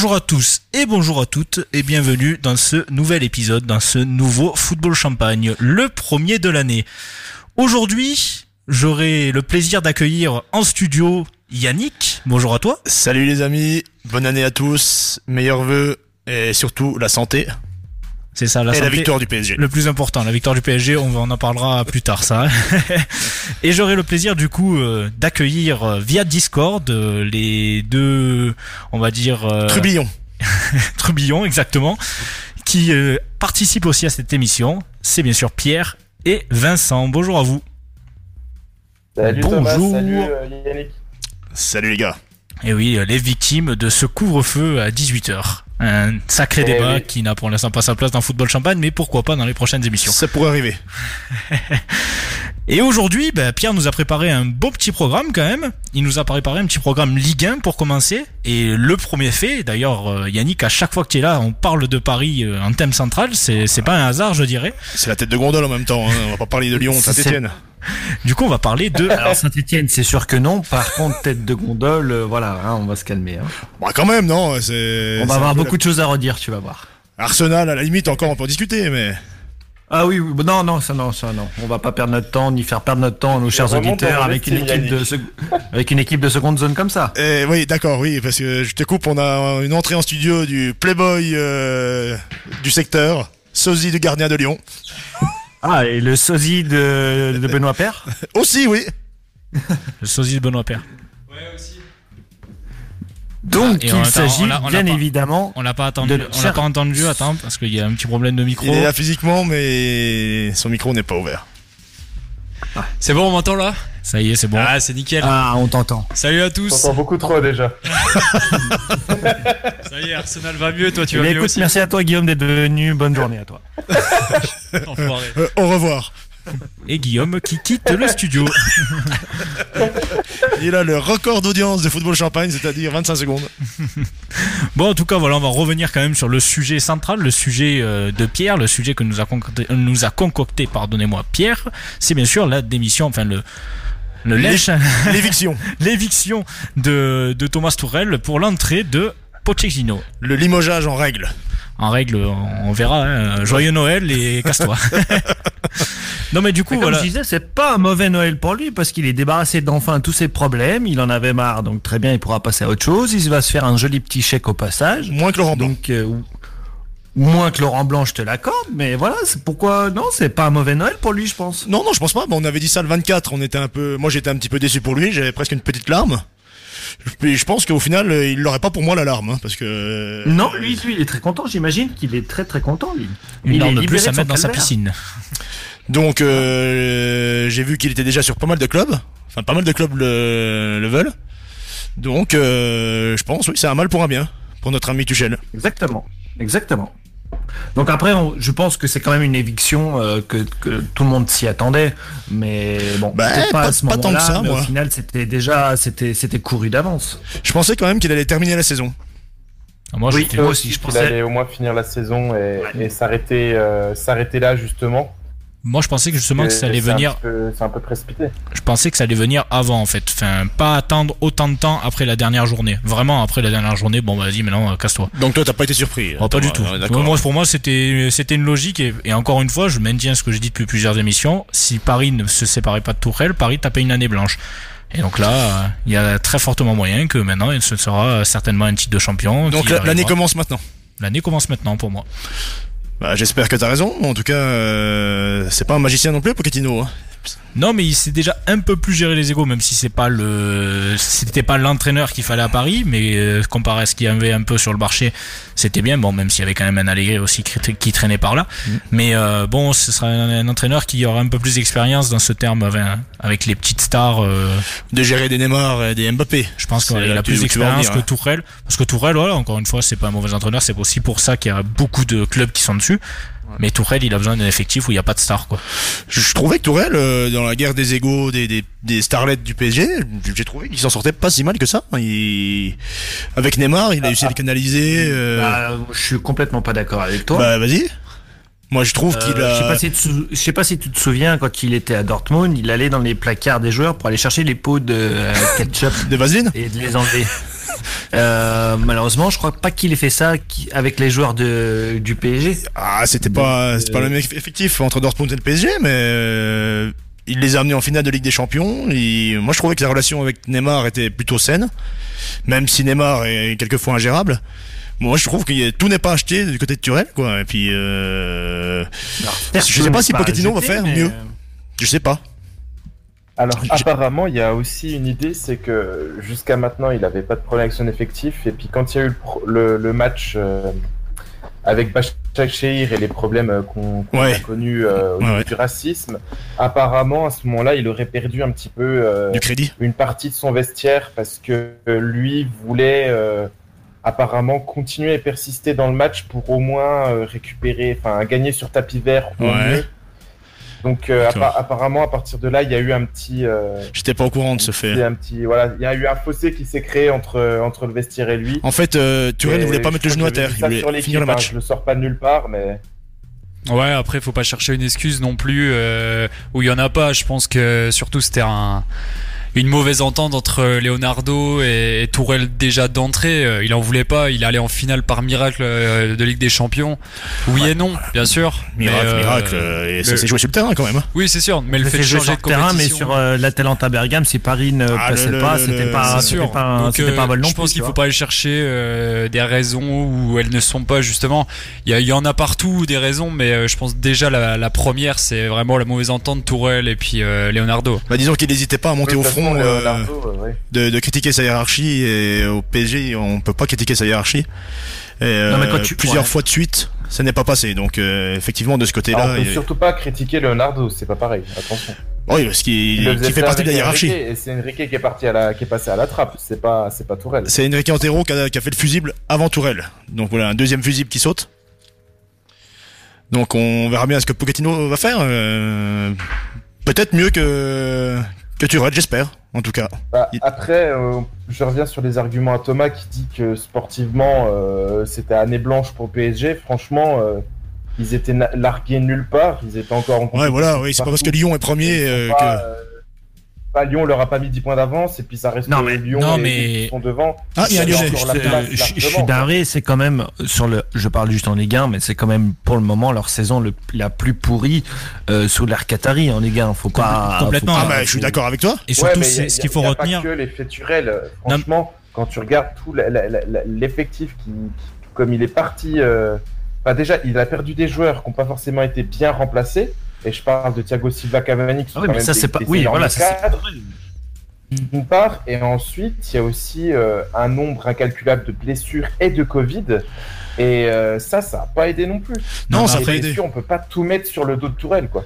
Bonjour à tous et bonjour à toutes et bienvenue dans ce nouvel épisode, dans ce nouveau Football Champagne, le premier de l'année. Aujourd'hui, j'aurai le plaisir d'accueillir en studio Yannick. Bonjour à toi. Salut les amis, bonne année à tous, meilleurs vœux et surtout la santé. C'est ça, la et santé. la victoire du PSG. Le plus important, la victoire du PSG, on en parlera plus tard, ça. et j'aurai le plaisir, du coup, euh, d'accueillir euh, via Discord euh, les deux, on va dire. euh, Trubillon. Trubillon, exactement, qui euh, participent aussi à cette émission. C'est bien sûr Pierre et Vincent. Bonjour à vous. Salut Bonjour. Thomas, salut euh, Yannick. Salut les gars. Et oui, les victimes de ce couvre-feu à 18h. Un sacré Eh débat oui. qui n'a pour l'instant pas sa place dans Football Champagne, mais pourquoi pas dans les prochaines émissions. Ça pourrait arriver. Et aujourd'hui, ben, Pierre nous a préparé un beau petit programme quand même. Il nous a préparé un petit programme Ligue 1 pour commencer. Et le premier fait, d'ailleurs, euh, Yannick, à chaque fois que tu es là, on parle de Paris euh, en thème central. C'est c'est pas un hasard, je dirais. C'est la tête de gondole en même temps. Hein. On va pas parler de Lyon, Saint-Etienne. Du coup, on va parler de. Alors Saint-Etienne, c'est sûr que non. Par contre, tête de gondole, euh, voilà, hein, on va se calmer. hein. Bah quand même, non. C'est. On va avoir beaucoup de choses à redire, tu vas voir. Arsenal, à la limite, encore on peut en discuter, mais. Ah oui, oui, non, non, ça, non, ça, non. On va pas perdre notre temps, ni faire perdre notre temps à nos chers remonte auditeurs dans avec une l'estime, équipe de, sec- avec une équipe de seconde zone comme ça. Eh, oui, d'accord, oui, parce que je te coupe, on a une entrée en studio du Playboy euh, du secteur, sosie du gardien de Lyon. Ah, et le sosie de, de Benoît Père. Aussi, oui. Le sosie de Benoît Père. Donc, Et en il même temps, s'agit bien pas- évidemment. On l'a pas attendu. De- On l'a pas entendu. Attends, parce qu'il y a un petit problème de micro. Il est là physiquement, mais son micro n'est pas ouvert. C'est bon, on m'entend là? Ça y est, c'est bon. Ah, c'est nickel. Ah, on t'entend. Salut à tous. T'entends beaucoup trop déjà. Ça y est, Arsenal va mieux, toi tu vas Mais mieux écoute, aussi. merci à toi, Guillaume, d'être venu. Bonne journée à toi. Euh, au revoir. Et Guillaume qui quitte le studio. Il a le record d'audience de football champagne, c'est-à-dire 25 secondes. Bon, en tout cas, voilà, on va revenir quand même sur le sujet central, le sujet euh, de Pierre, le sujet que nous a concocté, nous a concocté pardonnez-moi, Pierre. C'est bien sûr la démission, enfin le. Le lèche, L'éviction. l'éviction de, de Thomas Tourel pour l'entrée de Pochettino. Le limogeage en règle. En règle, on on verra. hein. Joyeux Noël et casse-toi. non, mais du coup, Mais comme voilà. je disais, c'est pas un mauvais Noël pour lui parce qu'il est débarrassé d'enfin tous ses problèmes. Il en avait marre, donc très bien, il pourra passer à autre chose. Il va se faire un joli petit chèque au passage. Moins que Laurent Blanc. Donc, euh, moins que Laurent Blanc, je te l'accorde. Mais voilà, c'est pourquoi non, c'est pas un mauvais Noël pour lui, je pense. Non, non, je pense pas. Bon, on avait dit ça le 24. On était un peu, moi j'étais un petit peu déçu pour lui. J'avais presque une petite larme. Puis je pense qu'au final, euh, il l'aurait pas pour moi la larme, hein, parce que. euh, Non, lui, lui, il est très content. J'imagine qu'il est très très content, lui. Une est de plus à mettre dans sa piscine. Donc euh, j'ai vu qu'il était déjà sur pas mal de clubs. Enfin, pas mal de clubs le, le veulent. Donc euh, je pense, oui, c'est un mal pour un bien pour notre ami Tuchel. Exactement, exactement. Donc après, on- je pense que c'est quand même une éviction euh, que, que tout le monde s'y attendait, mais bon, Bah, pas- à ce pas tant que moment-là, ça, mais moi. Au final, c'était déjà, c'était, c'était couru d'avance. Je pensais quand même qu'il allait terminer la saison. Ah, Moi, Oui. aussi, je qu'il pensais- allait au moins finir la saison et, et s'arrêter, euh, s'arrêter là justement. Moi, je pensais que justement que ça allait venir. C'est un peu précipité. Je pensais que ça allait venir avant en fait. Enfin, pas attendre autant de temps après la dernière journée. Vraiment après la dernière journée. Bon, vas-y, maintenant euh, casse-toi. Donc toi, t'as pas été surpris. Oh, pas du Ouais, tout. Moi, pour moi, c'était c'était une logique et, et encore une fois, je maintiens ce que j'ai dit depuis plusieurs émissions. Si Paris ne se séparait pas de Tourelle, Paris tapait une année blanche. Et donc là, il y a très fortement moyen que maintenant, ce sera certainement un titre de champion. Donc l'année commence maintenant. L'année commence maintenant pour moi. Bah, j'espère que t'as raison. En tout cas, euh, c'est pas un magicien non plus, Pochettino. hein. Non, mais il sait déjà un peu plus gérer les égos, même si c'est pas le, c'était pas l'entraîneur qu'il fallait à Paris, mais euh, comparé à ce qu'il y avait un peu sur le marché, c'était bien. Bon, même s'il y avait quand même un Allegri aussi qui, tra- qui traînait par là. Mais euh, bon, ce sera un, entraîneur qui aura un peu plus d'expérience dans ce terme avec, avec les petites stars. euh, De gérer des Neymar et des Mbappé. je pense qu'il a plus d'expérience que hein. Tourelle. Parce que Tourelle, voilà, encore une fois, c'est pas un mauvais entraîneur. C'est aussi pour ça qu'il y a beaucoup de clubs qui sont dessus. Mais Tourelle, il a besoin d'un effectif où il n'y a pas de stars, quoi. Je, je trouvais que Tourelle, euh, dans la guerre des égaux des, des, des starlets du PSG, j'ai trouvé qu'il s'en sortait pas si mal que ça. Il... Avec Neymar, il a réussi à les canaliser. euh, Bah, je suis complètement pas d'accord avec toi. Bah vas-y. Moi je trouve Euh, qu'il a. Je sais pas si tu te sou- je sais pas si tu te souviens quand il était à Dortmund, il allait dans les placards des joueurs pour aller chercher les pots de euh, ketchup De vaseline et de les enlever. Euh, malheureusement, je crois pas qu'il ait fait ça avec les joueurs de, du PSG. Ah, c'était pas, c'était pas le même effectif entre Dortmund et le PSG, mais euh, il les a amenés en finale de Ligue des Champions. Et moi, je trouvais que la relation avec Neymar était plutôt saine, même si Neymar est quelquefois ingérable. Moi, je trouve que tout n'est pas acheté du côté de Turel, quoi. Et puis, euh, je sais pas si Pochettino va faire mieux. je sais pas. Alors apparemment, il y a aussi une idée, c'est que jusqu'à maintenant, il n'avait pas de problème avec son effectif. Et puis quand il y a eu le, pro- le- le match euh, avec Başakşehir et les problèmes euh, qu'on qu'on Ouais. a connus euh, au Ouais, niveau ouais. du racisme, apparemment à ce moment-là, il aurait perdu un petit peu euh, Du crédit. une partie de son vestiaire parce que lui voulait apparemment continuer et persister dans le match pour au moins récupérer, enfin gagner sur tapis vert au mieux. Donc euh, appa- apparemment à partir de là, il y a eu un petit, euh, J'étais pas au courant de ce fait. un petit, voilà, il y a eu un fossé qui s'est créé entre entre le vestiaire et lui. En fait, euh, ne voulait pas mettre le genou à terre. Il voulait finir le hein, match. je le sors pas de nulle part, mais Ouais, après, faut pas chercher une excuse non plus euh, où il y en a pas. Je pense que surtout c'était un, une mauvaise entente entre Leonardo et, et Tourelle déjà d'entrée. Euh, Il en voulait pas. Il allait en finale par miracle euh, de Ligue des Champions. Oui et non, bien sûr. Miracle, Mais, euh, miracle. euh, Et ça s'est joué sur le terrain quand même. hein. Oui, c'est sûr. Mais le Le fait de jouer changer sur de le terrain, mais sur euh, l'Atalanta Bergame, si Paris ne Ah, passait le- pas, c'était pas, sûr. pas, un- Donc, c'était pas un vol non je pense qu'il faut pas aller chercher euh, des raisons où elles ne sont pas justement. Il y, en a partout des raisons, mais euh, je pense déjà la, la première, c'est vraiment la mauvaise entente Tourelle et puis euh, Leonardo. Bah, disons qu'il n'hésitait pas à monter au front. Euh, Leonardo, euh, ouais. de, de critiquer sa hiérarchie et au PSG on peut pas critiquer sa hiérarchie et euh, Non, mais quand tu- plusieurs ouais. fois de suite ça n'est pas passé donc euh, effectivement de ce côté Alors, là on peut surtout pas critiquer Leonardo, c'est pas pareil. Attention. oui parce qu'il Il fait partie de la hiérarchie Enrique, Et c'est Enrique qui est parti à la, qui est passé à la trappe. C'est pas, c'est pas Tourelle. c'est Enrique Antero qui a, qui a fait le fusible avant Tourelle donc voilà un deuxième fusible qui saute donc on verra bien ce que Pochettino va faire euh, peut-être mieux que que Tourelle j'espère en tout cas Bah, Il- Après, euh, je reviens sur les arguments à Thomas qui dit que sportivement, euh, c'était année blanche pour PSG. Franchement, euh, ils étaient largués nulle part. Ils étaient encore en ouais voilà oui c'est pas parce que. Lyon est premier Ils sont euh, pas, euh, pas Lyon leur a pas mis 10 points d'avance et puis ça reste Non, mais- Lyon non, et mais- qui sont devant. ah il y a encore la Je- suis navré, c'est quand même sur le. Je parle juste en Ligue 1, mais c'est quand même pour le moment leur saison le, la plus pourrie euh, sous l'ère Qatari en Ligue 1. Faut pas. complètement. faut ah bah je suis d'accord avec toi Et surtout, c'est ce qu'il faut y a retenir. Pas que l'effet Turel. euh, Franchement, quand tu regardes tout la- la- la- la- l'effectif qui, qui- comme il est parti, euh, bah déjà, il a perdu des joueurs qui n'ont pas forcément été bien remplacés. Et je parle de Thiago Silva, Cavani, qui sont Ah oui, quand mais même ça des- c'est pas. des Oui, voilà, cadres, c'est. d'une part, et ensuite, il y a aussi euh, un nombre incalculable de blessures et de Covid. Et euh, ça, ça n'a pas aidé non plus. non Non, ça aider blessures, on peut pas tout mettre sur le dos de Tourelle, quoi.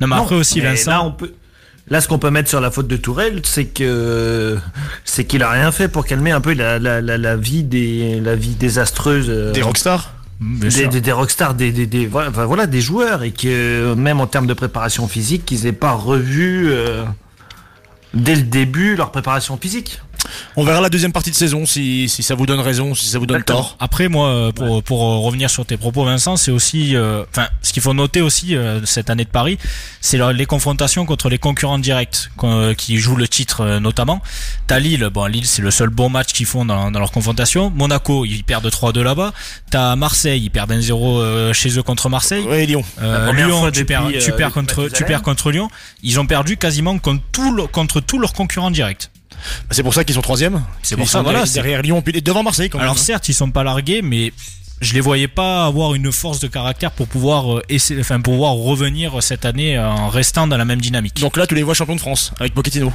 Non, mais après Non, aussi, Vincent. Là, on peut. Là, ce qu'on peut mettre sur la faute de Tourelle, c'est que c'est qu'il a rien fait pour calmer un peu la, la, la, la vie des la vie désastreuse euh, des rockstars des, des, des rockstars, des, des, des voilà, enfin, voilà, des joueurs et que même en termes de préparation physique, qu'ils aient pas revu euh, dès le début leur préparation physique. On verra la deuxième partie de saison si, si ça vous donne raison si ça vous donne Exactement. tort Après, moi, euh, pour, pour euh, revenir sur tes propos, Vincent, c'est aussi, euh, enfin, ce qu'il faut noter aussi euh, cette année de Paris, c'est les confrontations contre les concurrents directs qu'on- euh, qui jouent le titre euh, notamment. T'as Lille, bon, Lille, c'est le seul bon match qu'ils font dans, dans leur confrontation. Monaco, ils perdent 3-2 là-bas. T'as Marseille, ils perdent 1-0 euh, chez eux contre Marseille. ouais Lyon Euh, première Lyon, fois tu depuis, perds, tu perds depuis contre, tu perds contre Lyon. Ils ont perdu quasiment contre, tout le- contre tous leurs concurrents directs. C'est pour ça qu'ils sont troisième C'est pour ça, sont voilà. derrière- c'est- derrière Lyon puis devant Marseille quand même Alors hein. certes, ils sont pas largués, mais je les voyais pas avoir une force de caractère pour pouvoir euh, essayer, enfin pouvoir revenir cette année en restant dans la même dynamique. Donc là, tu les vois champions de France avec Pochettino.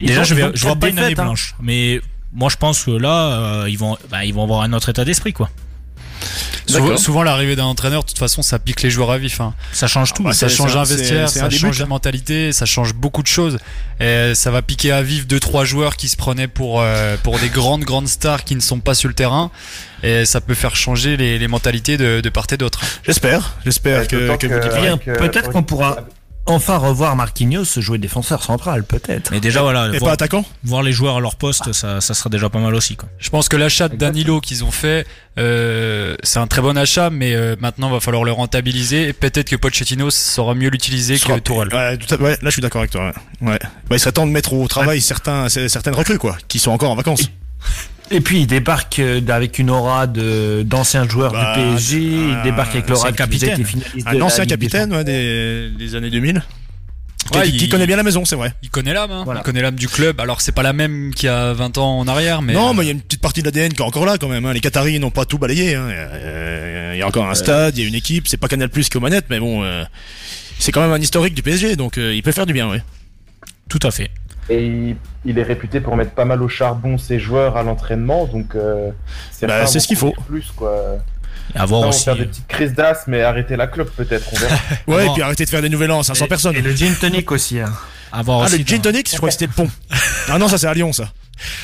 Ils Déjà, ont- je, vais, je vois pas une année hein. blanche, mais moi je pense que là, euh, ils vont, bah, ils vont avoir un autre état d'esprit, quoi. Souvent, l'arrivée d'un entraîneur, de toute façon, ça pique les joueurs à vif. hein. Ça change tout. bah, ça change un- vestiaire, ça un change la mentalité, ça change beaucoup de choses. Et ça va piquer à vif deux trois joueurs qui se prenaient pour euh, pour des grandes grandes stars qui ne sont pas sur le terrain. Et ça peut faire changer les, les mentalités de, de part et d'autre. J'espère, j'espère Ouais, que, Rien. avec, euh, Peut-être qu'on pourra enfin revoir Marquinhos jouer défenseur central, peut-être. Mais déjà voilà, Et pas attaquant voir les joueurs à leur poste, ça, ça sera déjà pas mal aussi, quoi. Je pense que l'achat de Danilo qu'ils ont fait, euh, c'est un très bon achat, mais euh, maintenant va falloir le rentabiliser. Et peut-être que Pochettino saura mieux l'utiliser que Tourelle. Ouais, tout à- ouais, là je suis d'accord avec toi. Ouais. Ouais. Bah, il serait temps de mettre au travail certains, certaines recrues quoi, qui sont encore en vacances. Et puis il débarque euh, avec une aura de d'anciens joueurs Bah, du PSG, il débarque avec l'aura capitaine. Un ancien capitaine ouais, des, des années 2000. Qui- Ouais, qui, qui il- connaît bien la maison, c'est vrai. Il connaît l'âme, hein. Voilà. il connaît l'âme du club. Alors c'est pas la même qu'il y a 20 ans en arrière, mais non, euh, mais il y a une petite partie de l'ADN qui est encore là quand même. hein. Les Qataris n'ont pas tout balayé. hein. Euh, Il y a encore un stade, il y a une équipe. C'est pas Canal Plus qui est aux manettes, mais bon, euh, c'est quand même un historique du PSG, donc euh, il peut faire du bien, oui. Tout à fait. Et il, il est réputé pour mettre pas mal au charbon ses joueurs à l'entraînement, donc euh, c'est Bah, ce qu'il beaucoup faut. Plus quoi. Et avoir aussi. faire des petites crises d'asthme et arrêter la clope peut-être, on verra. Ouais, et puis arrêtez de faire des nouvelles ans à 500 Et- personnes. Et le gin tonic aussi. hein. Avoir Ah, aussi le gin tonic, je crois que c'était le pont. ah non, ça c'est à Lyon, ça.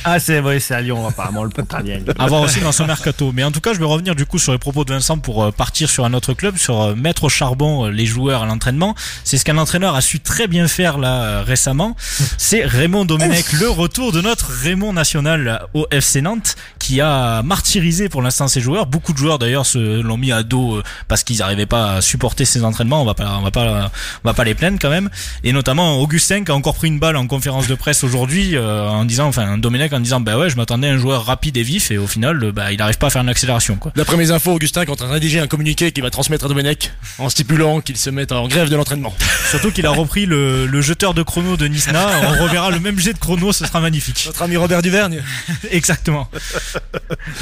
Ah c'est vrai, c'est à Lyon apparemment le Pontarlier. avoir aussi dans son mercato. Mais en tout cas, je vais revenir du coup sur les propos de Vincent pour euh, partir sur un autre club, sur euh, mettre au charbon euh, les joueurs à l'entraînement. C'est ce qu'un entraîneur a su très bien faire là récemment. C'est Raymond Domenech, le retour de notre Raymond national au FC Nantes, qui a martyrisé pour l'instant ses joueurs. Beaucoup de joueurs d'ailleurs se l'ont mis à dos parce qu'ils n'arrivaient pas à supporter ses entraînements. On va pas, on va pas, on va pas les plaindre quand même. Et notamment Augustin qui a encore pris une balle en conférence de presse aujourd'hui euh, en disant, enfin Domenech en disant, bah ouais, je m'attendais à un joueur rapide et vif et au final, euh, bah il n'arrive pas à faire une accélération quoi. D'après mes infos, Augustin est en train de rédiger un communiqué qu'il va transmettre à Domenech en stipulant qu'il se mette en grève de l'entraînement. Surtout qu'il a repris le, le jeteur de chrono de Nisna. On reverra le même jet de chrono, ce sera magnifique. Notre ami Robert Duvergne. Exactement.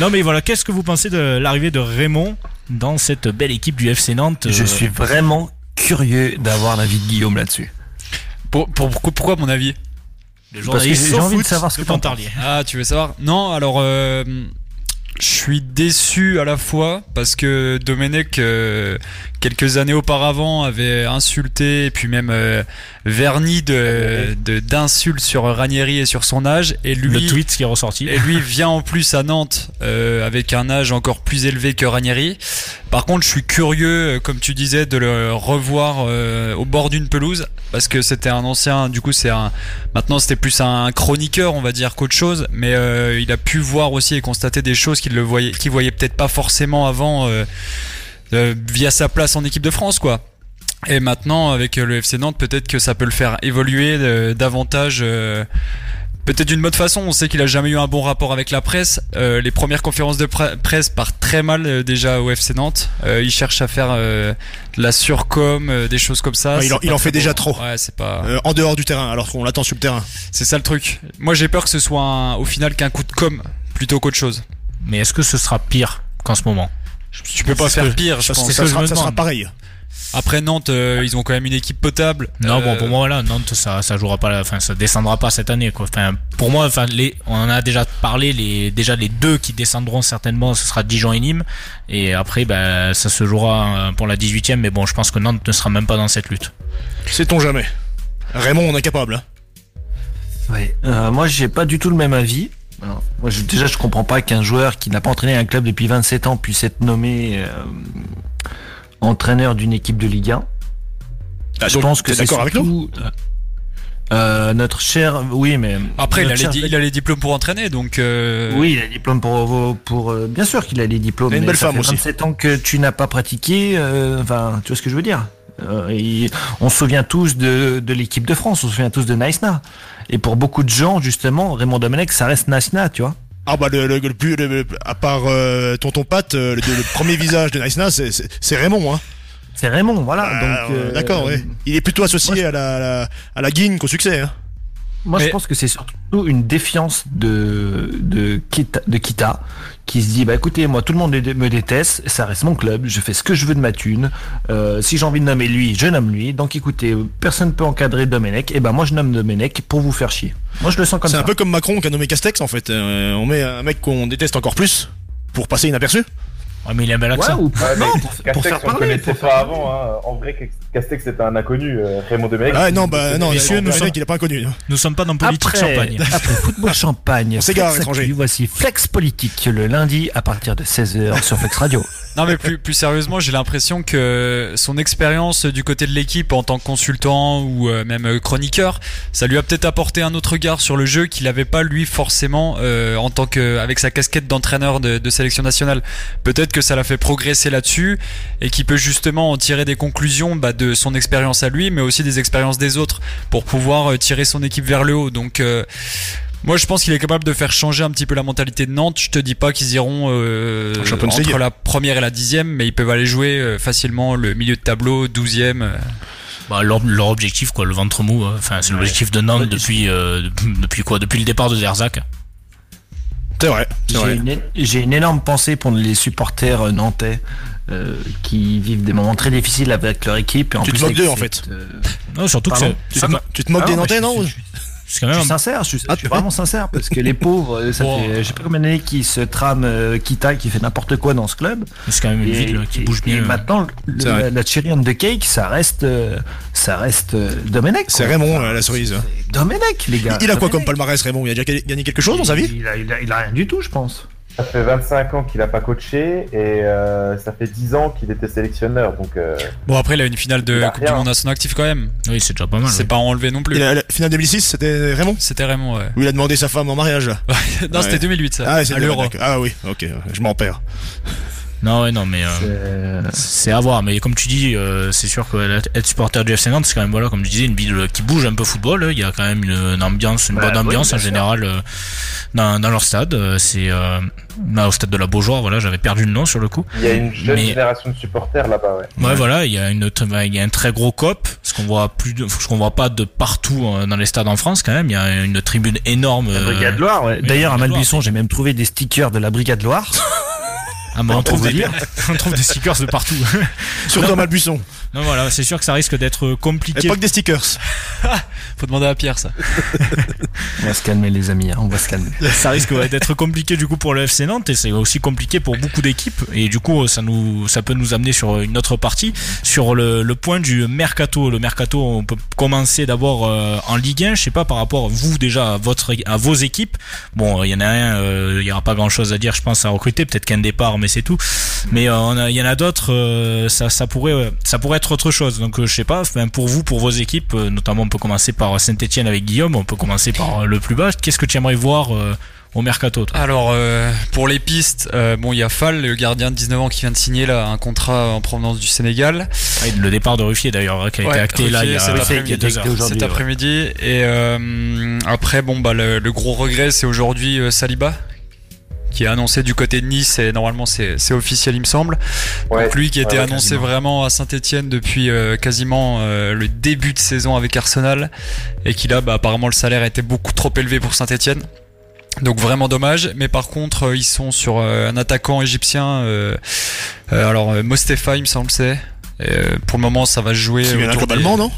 Non mais voilà, qu'est-ce que vous pensez de l'arrivée de Raymond dans cette belle équipe du FC Nantes Je euh, suis vraiment curieux d'avoir l'avis de Guillaume là-dessus. Pour, pour- pourquoi, pourquoi mon avis? Les parce que j'ai envie de savoir ce que t'en Pontarlier. Ah, tu veux savoir? Non, alors euh, je suis déçu à la fois parce que Domenech euh, quelques années auparavant avait insulté et puis même euh, verni de de- d'insultes sur Ranieri et sur son âge et lui Le tweet qui est ressorti. et lui vient en plus à Nantes euh, avec un âge encore plus élevé que Ranieri. Par contre, je suis curieux, euh, comme tu disais, de le revoir euh, au bord d'une pelouse parce que c'était un ancien. Du coup, c'est un. Maintenant, c'était plus un chroniqueur, on va dire, qu'autre chose. Mais euh, il a pu voir aussi et constater des choses qu'il le voyait, qu'il voyait peut-être pas forcément avant euh, euh, via sa place en équipe de France, quoi. Et maintenant, avec euh, le FC Nantes, peut-être que ça peut le faire évoluer davantage. Peut-être d'une bonne façon, on sait qu'il a jamais eu un bon rapport avec la presse. Euh, les premières conférences de pre- presse partent très mal euh, déjà au FC Nantes. Euh, il cherche à faire de la surcom, des choses comme ça. Ouais, il en- il fait déjà trop. Ouais, c'est pas. En dehors du terrain, alors qu'on l'attend sur le terrain. C'est ça le truc. Moi, j'ai peur que ce soit un- au final qu'un coup de com plutôt qu'autre chose. Mais est-ce que ce sera pire qu'en ce moment? Tu peux pas faire que- pire, je pense. Ça, que sera, ça sera pareil. Après Nantes, euh, ils ont quand même une équipe potable. Non, Euh, bon, pour moi, voilà, Nantes, ça, ça jouera pas, la- enfin, ça descendra pas cette année, quoi. Enfin, pour moi, enfin, les, on en a déjà parlé, les, déjà les deux qui descendront certainement, ce sera Dijon et Nîmes. Et après, bah, ça se jouera euh, pour la 18ème, mais bon, je pense que Nantes ne sera même pas dans cette lutte. Sait-on jamais? Raymond, on est capable. hein? Ouais. Euh, moi, j'ai pas du tout le même avis. Alors, moi, je- déjà, je comprends pas qu'un joueur qui n'a pas entraîné un club depuis 27 ans puisse être nommé euh, entraîneur d'une équipe de Ligue 1. Ah, je donc, pense que c'est d'accord avec nous euh, euh, notre cher, oui, mais Après, il a, les, cher- di- il a les diplômes pour entraîner, donc. euh, Oui, il a les diplômes pour, pour euh, bien sûr qu'il a les diplômes. A une mais belle ça femme fait aussi. 27 ans que tu n'as pas pratiqué. euh, Enfin, tu vois ce que je veux dire. Euh, et on se souvient tous de, de l'équipe de France, on se souvient tous de Naïsna. Et pour beaucoup de gens, justement, Raymond Domenech, ça reste Naïsna, tu vois. Ah bah le, le, le plus le- à part euh, tonton Pat, euh, le, le premier visage de Nice Na, c'est c'est- c'est Raymond hein. C'est Raymond, voilà. Ah, donc, euh, euh, D'accord, ouais. Il est plutôt associé à la, la à la guigne qu'au succès. Hein. Moi, Mais- je pense que c'est surtout une défiance de de Kita, de Kita qui se dit bah écoutez, moi tout le monde me déteste, ça reste mon club, je fais ce que je veux de ma thune. Euh, si j'ai envie de nommer lui, je nomme lui. Donc écoutez, personne ne peut encadrer Domenech. Et ben moi je nomme Domenech pour vous faire chier. Moi je le sens comme C'est ça. un peu comme Macron qui a nommé Castex en fait. Euh, on met un mec qu'on déteste encore plus pour passer inaperçu. Ouais, mais il a un bel Ouais, accent. ou Ouais, non, mais pour, pour Castex, faire on le parler. connaissait pour pas avant. Hein. En vrai, Castex c'était un inconnu. euh, Raymond Domenech. Ah non, bah non, Messieurs, nous sommes- il est pas inconnu. Nous sommes pas dans politique Après, champagne. après football champagne, Flex étranger. Voici Flex Politique le lundi à partir de 16h sur Flex Radio. Non mais plus, plus sérieusement, j'ai l'impression que son expérience du côté de l'équipe en tant que consultant ou euh, même euh, chroniqueur, ça lui a peut-être apporté un autre regard sur le jeu qu'il n'avait pas lui forcément euh, en tant que avec sa casquette d'entraîneur de, de sélection nationale. Peut-être que ça l'a fait progresser là-dessus et qu'il peut justement en tirer des conclusions bah, de son expérience à lui, mais aussi des expériences des autres pour pouvoir euh, tirer son équipe vers le haut. Donc euh, Moi, je pense qu'il est capable de faire changer un petit peu la mentalité de Nantes. Je te dis pas qu'ils iront euh, entre la première et la dixième, mais ils peuvent aller jouer euh, facilement le milieu de tableau, douzième. Euh. Bah, leur, objectif, quoi, le ventre mou. Hein. Enfin, c'est l'objectif de Nantes depuis, depuis quoi? Depuis le départ de Zerzac. C'est vrai. J'ai une, énorme pensée pour les supporters nantais. qui vivent des moments très difficiles avec leur équipe. Et en tu te moques d'eux en fait. Non, surtout que tu, te, moques des Nantais, non je suis sincère, je suis, ah, vraiment sincère parce que les pauvres, ça fait, je sais pas combien d'années qu'ils se trament euh, Kita qui fait n'importe quoi dans ce club. C'est quand même une ville qui bouge bien. Et maintenant, la, cherry on the cake, ça reste, euh, ça reste euh, Domenech. C'est Raymond la cerise. Domenech, les gars. Il, a quoi comme palmarès Raymond? Il a déjà gagné quelque chose dans sa vie? il a, il a rien du tout, je pense. Ça fait 25 ans qu'il n'a pas coaché et euh, ça fait 10 ans qu'il était sélectionneur. Donc, euh, Bon, après, il a une finale de Coupe du Monde à son actif quand même. Oui, c'est déjà pas mal. C'est pas enlevé non plus. la, finale 2006, c'était Raymond? C'était Raymond, ouais. Où il a demandé sa femme en mariage là. non, c'était 2008 ça. Ah, c'est l'Euro. Ah oui, ok, je m'en perds. Non, ouais, non, mais euh, c'est à voir. Mais comme tu dis, euh, c'est sûr que être supporter du FC Nantes, c'est quand même voilà, comme tu disais, une ville qui bouge un peu football. Il y a quand même une, ambiance, une bonne ambiance en général euh, dans, dans, leur stade. C'est au stade de la Beaujoire. Voilà, j'avais perdu le nom sur le coup. Il y a une jeune génération de supporters là-bas. Ouais. ouais. voilà, il y a une, il y a un très gros cop, ce qu'on voit plus, de, ce qu'on voit pas de partout dans les stades en France quand même. Il y a une tribune énorme. La Brigade Loire. Ouais. D'ailleurs, à Malbuisson, j'ai même trouvé des stickers de la Brigade Loire. Ah bah on, trouve des, on trouve des stickers de partout. Surtout à Malbuisson. Non voilà, c'est sûr que ça risque d'être compliqué. Et pas que des stickers. Faut demander à Pierre ça. on va se calmer les amis, hein, on va se calmer. Ça risque d'être compliqué du coup pour le FC Nantes et c'est aussi compliqué pour beaucoup d'équipes et du coup ça nous ça peut nous amener sur une autre partie sur le, le point du mercato. Le mercato, on peut commencer d'abord euh, en Ligue 1, je sais pas par rapport vous déjà à votre à vos équipes. Bon, il y en a un, euh, il y aura pas grand chose à dire, je pense à recruter, peut-être qu'un départ mais c'est tout. Mais euh, il y en a d'autres, ça ça pourrait ça pourrait être autre chose. Donc euh, je sais pas, pour vous, pour vos équipes, euh, notamment on peut commencer par Saint-Etienne avec Guillaume, on peut commencer par euh, le plus bas. Qu'est-ce que tu aimerais voir au mercato Alors pour les pistes, bon il y a Fall, le gardien de 19 ans qui vient de signer là un contrat en provenance du Sénégal. Ah, le départ de Ruffier d'ailleurs qui a été acté là il y a, deux heures. Cet après-midi et après bon bah le, le gros regret c'est aujourd'hui Saliba qui est annoncé du côté de Nice et normalement c'est officiel il me semble. Donc lui qui était annoncé vraiment à Saint-Etienne depuis euh, quasiment euh, le début de saison avec Arsenal et qui là bah, apparemment le salaire était beaucoup trop élevé pour Saint-Etienne. Donc vraiment dommage, mais par contre euh, ils sont sur un attaquant égyptien, alors Mostefa il me semble c'est, euh, pour le moment, ça va jouer. C'est globalement, non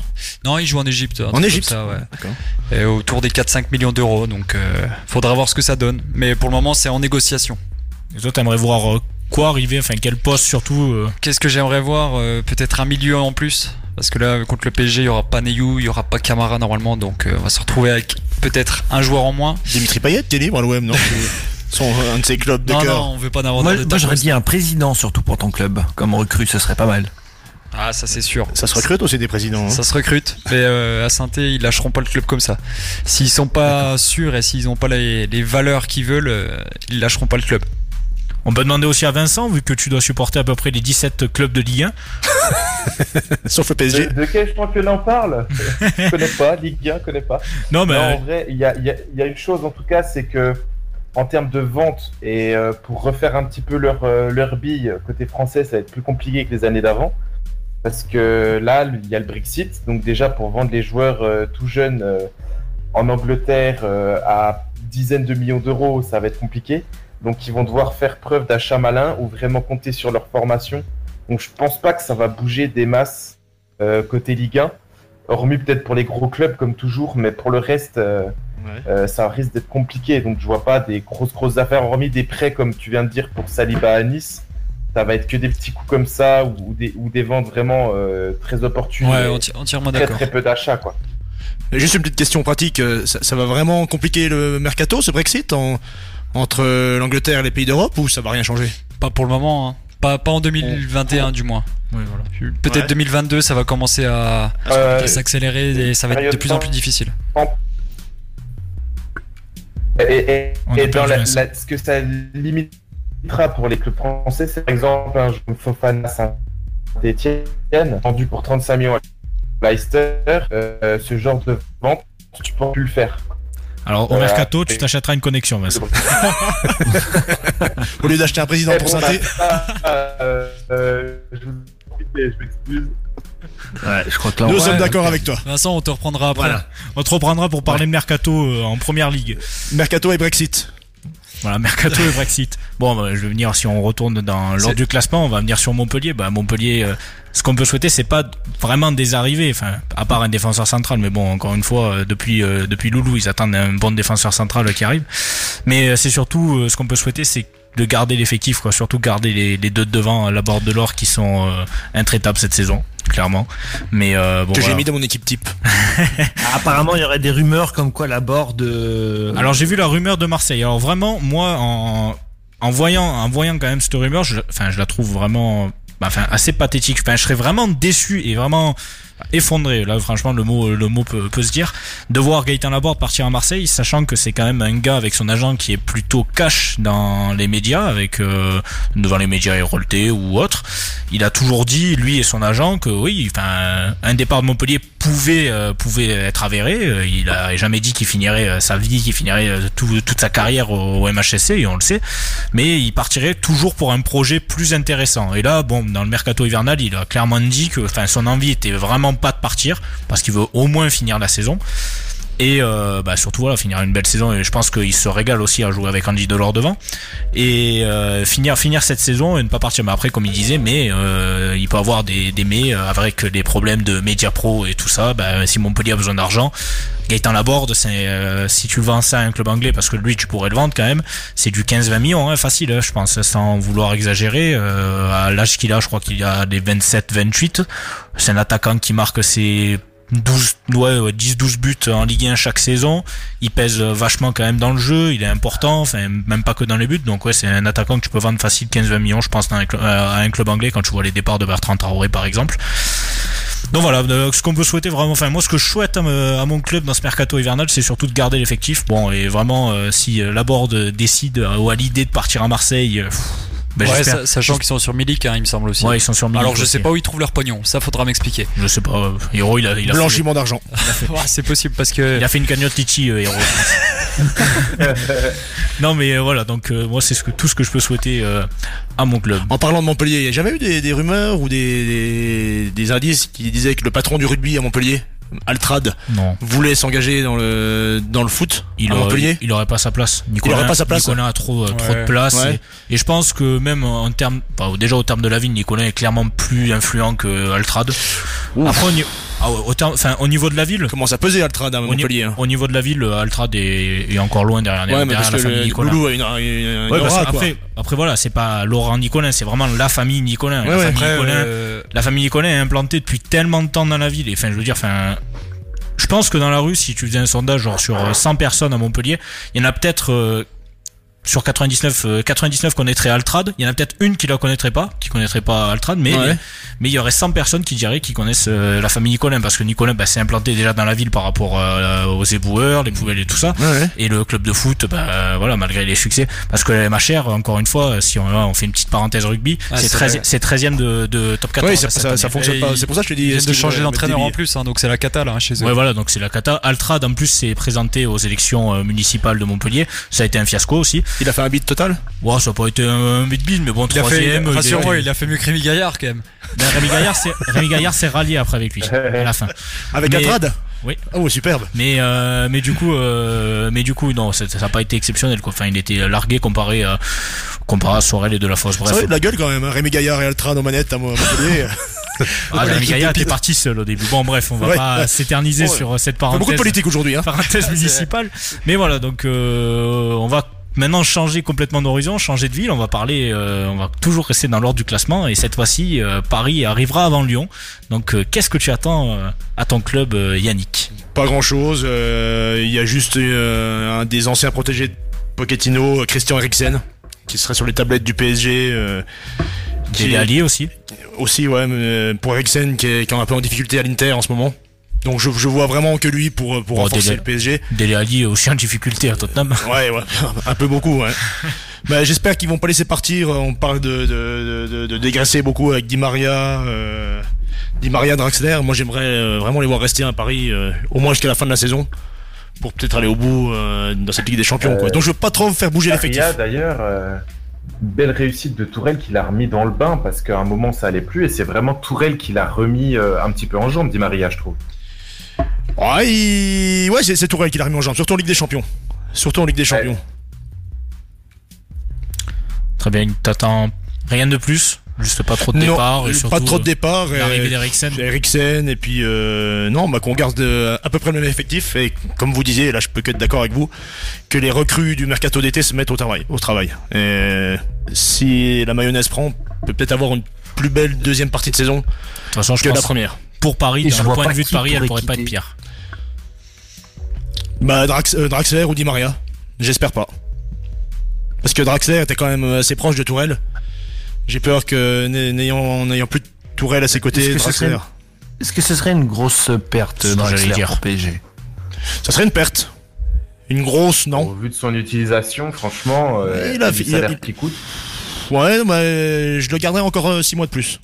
Non, il joue en Égypte. En Égypte ouais. Et autour des 4-5 millions d'euros. Donc, euh, faudra voir ce que ça donne. Mais pour le moment, c'est en négociation. Et toi, t'aimerais voir euh, quoi arriver Enfin, quel poste surtout euh Qu'est-ce que j'aimerais voir Peut-être un milieu en plus? Parce que là, contre le PSG, il y aura pas Neyou, il y aura pas Camara normalement. Donc, on va se retrouver avec peut-être un joueur en moins. Dimitri Payet, t'es libre à l'OM, non? Son, un de ses clubs de cœur. Non, non, on veut pas d'avoir Moi, moi j'aurais dit un président surtout pour ton club. Comme recrue, ce serait pas mal. Ah, ça c'est sûr. Ça se recrute aussi des présidents. Hein. Ça se recrute. Mais euh, à saint ils lâcheront pas le club comme ça. S'ils sont pas sûrs et s'ils ont pas les, valeurs qu'ils veulent, euh, ils lâcheront pas le club. On peut demander aussi à Vincent, vu que tu dois supporter à peu près les 17 clubs de Ligue 1. Sauf le PSG. De, quel championnat on parle? Je connais pas, Ligue 1, connais pas. Non, mais. en vrai, il y a, y a, une chose en tout cas, c'est que en termes de vente et euh, pour refaire un petit peu leur, leur bille côté français, ça va être plus compliqué que les années d'avant. Parce que là, il y a le Brexit. Donc déjà, pour vendre les joueurs euh, tout jeunes euh, en Angleterre euh, à dizaines de millions d'euros, ça va être compliqué. Donc ils vont devoir faire preuve d'achat malin ou vraiment compter sur leur formation. Donc je pense pas que ça va bouger des masses côté Ligue 1. Hormis peut-être pour les gros clubs comme toujours, mais pour le reste, ça risque d'être compliqué. Donc je vois pas des grosses grosses affaires, hormis des prêts comme tu viens de dire pour Saliba à Nice ça va être que des petits coups comme ça ou, des, ou des ventes vraiment euh, très opportunes. Ouais, entièrement d'accord. Très, peu d'achats, quoi. Juste une petite question pratique, euh, ça, va vraiment compliquer le mercato, ce Brexit, entre l'Angleterre et les pays d'Europe, ou ça va rien changer? Pas pour le moment, hein. pas, pas en 2021 du moins. Peut-être 2022, ça va commencer à, euh, s'accélérer et ça va être de plus en plus difficile. Et, dans ce que ça limite pour les clubs français, c'est par exemple un joueur Fofana Saint-Etienne, vendu pour 35 millions à Leicester. Euh, ce genre de vente, tu peux plus le faire. Alors au mercato, tu t'achèteras une connexion, Vincent. Au lieu d'acheter un président pour bon, euh, euh, je vous je m'excuse. Ouais, je crois que là, Nous ouais, sommes d'accord avec toi. Vincent, on te reprendra après. Voilà. On te reprendra pour parler de mercato euh, en première ligue. Mercato et Brexit. Voilà, mercato et Brexit. Bon, bah, je vais venir si on retourne dans l'ordre du classement, on va venir sur Montpellier. Bah Montpellier, euh, ce qu'on peut souhaiter, c'est pas vraiment des arrivées, enfin à part un défenseur central. Mais bon, encore une fois, euh, depuis euh, depuis Loulou, ils attendent un bon défenseur central qui arrive. Mais c'est surtout ce qu'on peut souhaiter, c'est de garder l'effectif, quoi. Surtout garder les, les deux de devant, la borde de l'or, qui sont euh, intraitables cette saison, clairement. Mais euh, bon, que voilà. j'ai mis dans mon équipe type. Apparemment, il y aurait des rumeurs comme quoi la borde. euh, Alors j'ai vu la rumeur de Marseille. Alors vraiment, moi, en, en voyant, en voyant quand même cette rumeur, je, enfin, je la trouve vraiment, bah, enfin, assez pathétique. Enfin, je serais vraiment déçu et vraiment effondré. Là, franchement, le mot, le mot peut, peut se dire. De voir Gaëtan Laborde partir à Marseille, sachant que c'est quand même un gars avec son agent qui est plutôt cash dans les médias, avec euh, devant les médias Hérolté ou autres. Il a toujours dit, lui et son agent, que oui, un départ de Montpellier pouvait euh, pouvait être avéré. Euh, Il a jamais dit qu'il finirait euh, sa vie, qu'il finirait euh, tout- toute sa carrière au, au MHSC, et on le sait. Mais il partirait toujours pour un projet plus intéressant. Et là, bon, dans le mercato hivernal, il a clairement dit que, enfin, son envie était vraiment pas de partir parce qu'il veut au moins finir la saison. Et euh, bah surtout voilà finir une belle saison. Et je pense qu'il se régale aussi à jouer avec Andy Delors devant. Et euh, finir finir cette saison et ne pas partir. Mais après comme il disait mais euh, il peut avoir des, des mais euh, avec les problèmes de média pro et tout ça. Bah, si Montpellier a besoin d'argent Gaëtan Laborde c'est euh, si tu vends ça à un club anglais parce que lui tu pourrais le vendre quand même c'est du 15-20 millions hein, facile hein, je pense sans vouloir exagérer. Euh, à l'âge qu'il a je crois qu'il a des 27-28 c'est un attaquant qui marque ses 12, ouais, ouais, 10-12 buts en Ligue 1 chaque saison. Il pèse euh, vachement quand même dans le jeu, il est important, enfin même pas que dans les buts. Donc ouais, c'est un attaquant que tu peux vendre facile 15-20 millions, je pense, euh, à un club anglais quand tu vois les départs de Bertrand Traoré par exemple. Donc voilà, euh, ce qu'on peut souhaiter vraiment, enfin moi ce que je souhaite à, mon club dans ce mercato hivernal, c'est surtout de garder l'effectif. Bon et vraiment, si euh, Laborde décide ou a l'idée de partir à Marseille, ben, Ouais, sachant qu'ils sont sur Milik, hein, il me semble aussi. Ouais, ils sont sur Milik Alors je aussi. sais pas où ils trouvent leur pognon, ça faudra m'expliquer. Je sais pas. euh, Hiro, il a, il a fait, Blanchiment d'argent. Ouais, c'est possible parce que il a fait une cagnotte Litchi, euh, non mais euh, voilà, donc euh, moi c'est ce que, tout ce que je peux souhaiter euh, à mon club. En parlant de Montpellier, il y a jamais eu des, des rumeurs ou des, des, des indices qui disaient que le patron du rugby à Montpellier, Altrad, Non. voulait s'engager dans le dans le foot Il à aurait, Montpellier il aurait pas sa place. Nicolas, aurait pas sa place, Nicolas a trop, euh, trop de place. Ouais. Et, et je pense que même en termes, bah, déjà au terme de la ville, Nicolas est clairement plus influent que Altrad. Après, ah ouais, au, terme- au niveau de la ville, Comment ça pesait Altrad à Montpellier hein. au niveau de la ville, Altrad est, est encore loin derrière, Ouais, mais derrière parce la que famille. Loulou a une, une, une Ouais, aura, après, après voilà, c'est pas Laurent Nicolin, c'est vraiment la famille Nicolin. Ouais, la, famille après, Nicolin euh, la famille Nicolin est implantée depuis tellement de temps dans la ville. Et enfin, je veux dire, enfin, je pense que dans la rue, si tu faisais un sondage genre sur euh, 100 personnes à Montpellier, il y en a peut-être euh, sur 99, euh, 99 connaîtraient Altrad. Il y en a peut-être une qui la connaîtrait pas, qui connaîtrait pas Altrad, mais Ouais. mais il y aurait 100 personnes qui diraient qu'ils connaissent euh, la famille Nicolin parce que Nicolin bah, s'est implanté déjà dans la ville par rapport euh, aux éboueurs, les poubelles et tout ça. Ouais, ouais. Et le club de foot, bah, euh, voilà, malgré les succès, parce que la MHR, encore une fois, si on, on fait une petite parenthèse rugby, Ah, c'est c'est 13, vrai. c'est 13e de, de top 14. Ouais, ça, fonctionne pas. C'est pour ça que je te dis. De changer d'entraîneur en plus, hein, donc c'est la cata là hein, chez eux. Ouais, voilà, donc c'est la cata. Altrad, en plus, s'est présenté aux élections euh, municipales de Montpellier. Ça a été un fiasco aussi. Il a fait un beat total Bon, ça n'a pas été un, bit bit, mais bon, Il a fait, troisième. rassure-moi, il a fait mieux que Rémi Gaillard quand même. Ben, Rémi Gaillard, s'est- Rémi Gaillard s'est rallié après avec lui, à la fin. Avec Mais- Altrad Oui. Oh, superbe. Mais euh, mais du coup euh, mais du coup non ça n'a pas été exceptionnel quoi. Enfin il était largué comparé à comparé à Sorel et de la Fosse. Ça Bref. aurait de la gueule quand même. hein. Rémi Gaillard et Altrad en manette à Montpellier. Ah, Ouais, Rémi Gaillard était parti seul au début. Bon bref on va Ouais, pas ouais. s'éterniser Ouais. sur euh, cette parenthèse. beaucoup de politique aujourd'hui. Hein. parenthèse municipale. Mais voilà, donc euh, on va maintenant changer complètement d'horizon, changer de ville. On va parler, euh, on va toujours rester dans l'ordre du classement. Et cette fois-ci, euh, Paris arrivera avant Lyon. Donc euh, qu'est-ce que tu attends à ton club, Yannick? Pas grand chose. Il y a juste un des anciens protégés de Pochettino, Christian Eriksen, qui serait sur les tablettes du PSG. Qui est allié aussi. aussi, ouais, pour Eriksen qui est, qui est un peu en difficulté à l'Inter en ce moment. Donc je, je vois vraiment que lui pour, pour Bon, renforcer Dele- le PSG. Dele Alli est aussi en difficulté à Tottenham. Ouais, ouais, un peu beaucoup, ouais. bah, j'espère qu'ils vont pas laisser partir. On parle de, de, de, de dégraisser beaucoup avec Di Maria, euh, Di Maria, Draxler. Moi, j'aimerais euh, vraiment les voir rester à Paris, euh, au moins jusqu'à la fin de la saison. pour peut-être aller au bout dans cette Ligue des Champions. Quoi. Donc je veux pas trop faire bouger l'effectif. D'ailleurs, une belle réussite de Tourelle qui l'a remis dans le bain parce qu'à un moment ça allait plus et c'est vraiment Tourelle qui l'a remis un petit peu en jambe, dit Maria, je trouve. Ouais, ouais c'est Tourelle qui l'a remis en jambe, surtout en Ligue des Champions. Surtout en Ligue des Champions. Très bien, t'attends rien de plus Juste pas trop de départ et surtout, pas trop de départ. L'arrivée d'Eriksen. Eriksen et puis euh, non, bah qu'on garde euh, à peu près le même effectif et comme vous disiez, là je peux que être d'accord avec vous, que les recrues du mercato d'été se mettent au travail, au travail. Et si la mayonnaise prend, peut peut-être avoir une plus belle deuxième partie de saison de toute façon, je que la première. Pour Paris, d'un point de vue de Paris, elle pourrait pas être pire. Bah Drax, euh, Draxler ou Di Maria, j'espère pas. Parce que Draxler était quand même assez proche de Tourelle. J'ai peur que n'ayant plus de Tourelle à ses côtés, Est-ce que ce serait une grosse perte dans dire pour PSG Ça serait une perte. Une grosse, non Au vu de son utilisation, franchement, euh, il a, il a, qui coûte. Ouais, mais je le garderai encore 6 euh, mois de plus.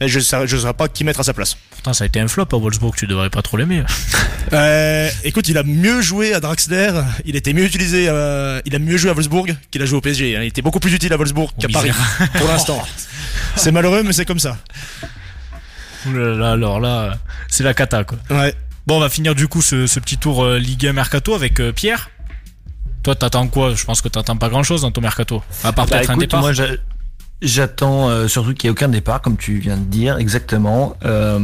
Et je ne saurais pas qui mettre à sa place. Pourtant, ça a été un flop à Wolfsburg, tu devrais pas trop l'aimer. euh, écoute, il a mieux joué à Draxler, il était mieux utilisé, il a mieux joué à Wolfsburg qu'il a joué au PSG. Hein. Il était beaucoup plus utile à Wolfsburg qu'à Paris, pour l'instant. c'est malheureux, mais c'est comme ça. Là, alors là, c'est la cata, quoi. Ouais. Bon, on va finir du coup ce, petit tour euh, Ligue 1 Mercato avec euh, Pierre. Toi, t'attends quoi? Je pense que t'attends pas grand chose dans ton Mercato. À part bah, peut-être un départ. Moi, J'attends euh, surtout qu'il n'y ait aucun départ, comme tu viens de dire, exactement. Euh,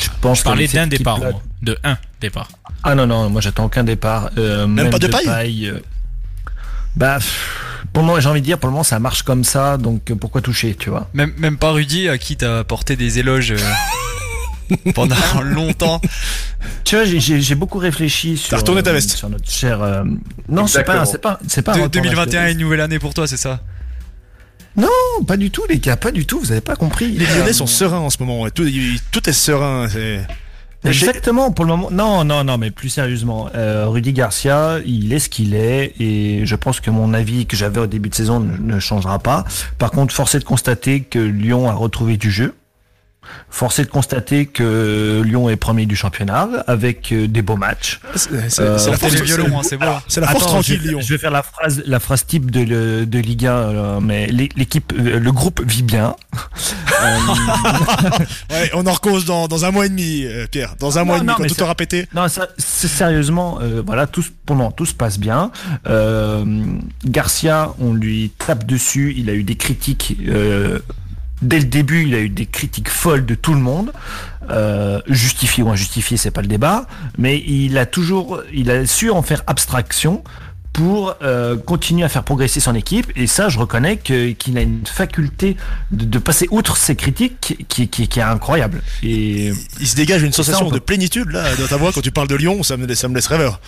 je pense. Je parlais d'un départ, de un départ. Ah non non, moi j'attends aucun départ. Euh, même, pas de, paille. Euh, bah, pour le moment, j'ai envie de dire, pour le moment, ça marche comme ça, donc pourquoi toucher, tu vois? Même même pas Rudy, à qui t'as porté des éloges. pendant longtemps. Tu vois, j'ai beaucoup réfléchi sur, ta veste. sur notre cher. Non, c'est pas, c'est pas, c'est pas. 2021 est une nouvelle année pour toi, c'est ça? Non, pas du tout, les gars, pas du tout. Vous avez pas compris. Les Lyonnais sont sereins en ce moment. Tout, tout est serein. Exactement, pour le moment. Non, non, non, mais plus sérieusement, euh, Rudy Garcia, il est ce qu'il est, et je pense que mon avis que j'avais au début de saison ne, changera pas. Par contre, force est de constater que Lyon a retrouvé du jeu. Force est de constater que Lyon est premier du championnat avec euh, des beaux matchs. C'est euh, la force violon, hein, c'est bon. C'est la force tranquille je, Lyon. Je vais faire la phrase, la phrase type de, de Ligue 1, euh, mais l'équipe, le groupe vit bien. ouais, on en recose dans, dans un mois et demi, Pierre. Dans un mois et demi, quand tout aura pété. Non, ça, sérieusement, voilà, tout, pendant tout se passe bien. Garcia, on lui tape dessus. Il a eu des critiques Dès le début, il a eu des critiques folles de tout le monde, euh, justifié ou injustifié, c'est pas le débat, mais il a toujours, il a su en faire abstraction pour euh, continuer à faire progresser son équipe. Et ça, je reconnais qu'il a une faculté de, passer outre ces critiques qui, qui, qui est incroyable. Et il se dégage une sensation de plénitude là dans ta voix quand tu parles de Lyon, ça me, ça me laisse rêveur.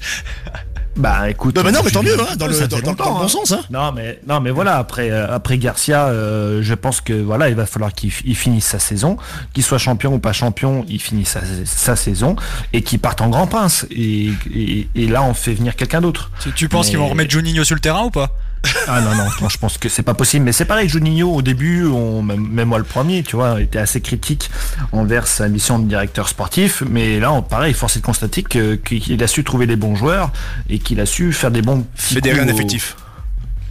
Bah écoute. Non, mais non, mais tant mieux, hein, dans, le, dans, bon hein. sens. Hein. Non, mais non, mais voilà. Après, euh, après Garcia, euh, je pense que voilà, il va falloir qu'il finisse sa saison, qu'il soit champion ou pas champion, il finisse sa, saison et qu'il parte en grand pince. Et, et, là, on fait venir quelqu'un d'autre. Tu, tu penses qu'ils vont remettre Juninho sur le terrain ou pas? Ah non, non, je pense que c'est pas possible. Mais c'est pareil, Juninho, au début, on, même, moi le premier, tu vois, était assez critique envers sa mission de directeur sportif. Mais là, on, pareil, force est de constater qu'il a su trouver les bons joueurs et qu'il a su faire des bons... Fédérer un effectif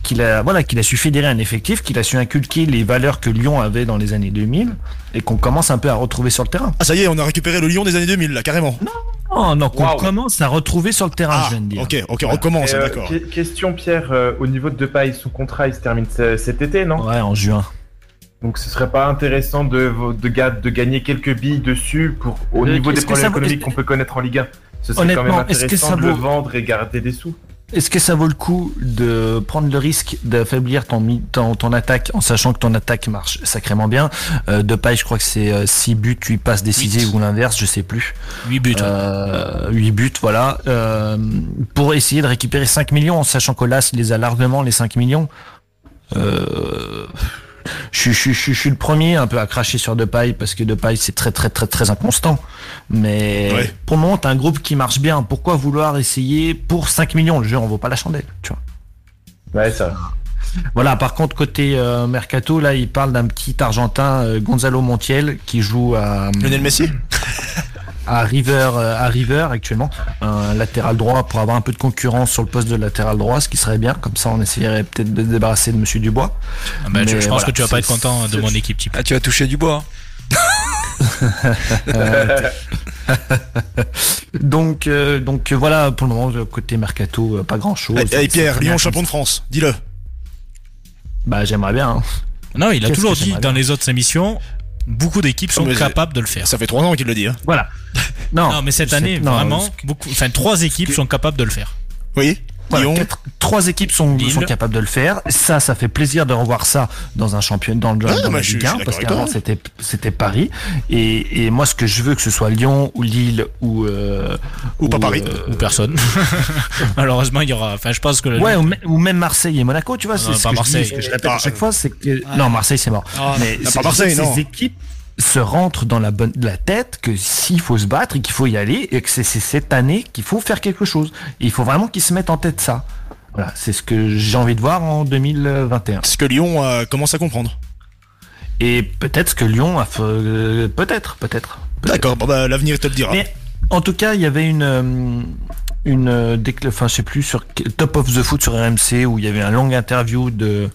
qu'il a voilà qu'il a su fédérer un effectif, qu'il a su inculquer les valeurs que Lyon avait dans les années 2000 et qu'on commence un peu à retrouver sur le terrain. Ah ça y est, on a récupéré le Lyon des années 2000 là, carrément. Non, non, non qu'on commence à retrouver sur le terrain, je viens de dire. Ok, ok, on recommence, euh, d'accord. question Pierre, euh, au niveau de Depay, son contrat il se termine cet été, non? Ouais, en juin. Donc ce serait pas intéressant de, de, de gagner quelques billes dessus pour au euh, niveau des problèmes économiques qu'on peut connaître en Ligue 1. Ce serait quand même intéressant de le vendre et garder des sous. Est-ce que ça vaut le coup de prendre le risque d'affaiblir ton, ton, ton, attaque en sachant que ton attaque marche sacrément bien? Euh, De paille, je crois que c'est 6 euh, buts, 8 passes décisives ou l'inverse, je sais plus. 8 buts. Euh, 8 buts, voilà. Euh, pour essayer de récupérer 5 millions en sachant que là, les a largement, les 5 millions. Euh, je, je, je, suis le premier un peu à cracher sur Depay parce que Depay c'est très très très très inconstant. Mais pour le moment, t'as un groupe qui marche bien. Pourquoi vouloir essayer pour 5 millions? Le jeu en vaut pas la chandelle, tu vois. Ouais, ça. Voilà, par contre, côté euh, Mercato, là, il parle d'un petit Argentin, euh, Gonzalo Montiel, qui joue à... Lionel Messi? à River, euh, à River actuellement, un latéral droit pour avoir un peu de concurrence sur le poste de latéral droit, ce qui serait bien. Comme ça, on essayerait peut-être de se débarrasser de Monsieur Dubois. Ah bah, je, Mais je pense voilà, que tu vas pas être content de mon équipe type. Ah, tu as touché du bois. Donc, euh, donc euh, voilà, pour le moment, côté mercato, euh, pas grand chose. Et, et Pierre, Lyon champion de France, dis-le. Bah, j'aimerais bien. hein. Non, il a toujours dit dans les autres émissions, beaucoup d'équipes sont capables de le faire. Ça fait trois ans qu'il le dit. Hein. Voilà. Non, Non, mais cette année, non, vraiment, beaucoup, enfin, trois équipes sont capables de le faire. Oui. Voilà, quatre- trois équipes sont, sont capables de le faire. Ça, ça fait plaisir de revoir ça dans un championnat, dans le Ah, dans Ligue 1, suis parce qu'avant c'était c'était Paris. Et, et moi, ce que je veux, que ce soit Lyon ou Lille ou euh, Ou pas Paris. euh, Ou personne. Malheureusement, il y aura. Enfin, je pense que. le- Ouais, ou, me- ou même Marseille et Monaco, tu vois, c'est Non, ce pas que je Marseille. dis, ce que je répète Ah, à chaque fois, c'est que non, Marseille c'est mort. Ah, Mais pas Marseille, ces non. équipes se rentrent dans la bonne de la tête que s'il faut se battre et qu'il faut y aller et que c'est cette année qu'il faut faire quelque chose. Et il faut vraiment qu'ils se mettent en tête ça. Voilà, c'est ce que j'ai envie de voir en 2021. Ce que Lyon euh, commence à comprendre. Et peut-être que Lyon a fait, euh, peut-être, peut-être. D'accord, bah, l'avenir te le dira. Mais en tout cas, il y avait une euh, une euh, enfin je sais plus sur Top of the Foot sur RMC où il y avait un long interview de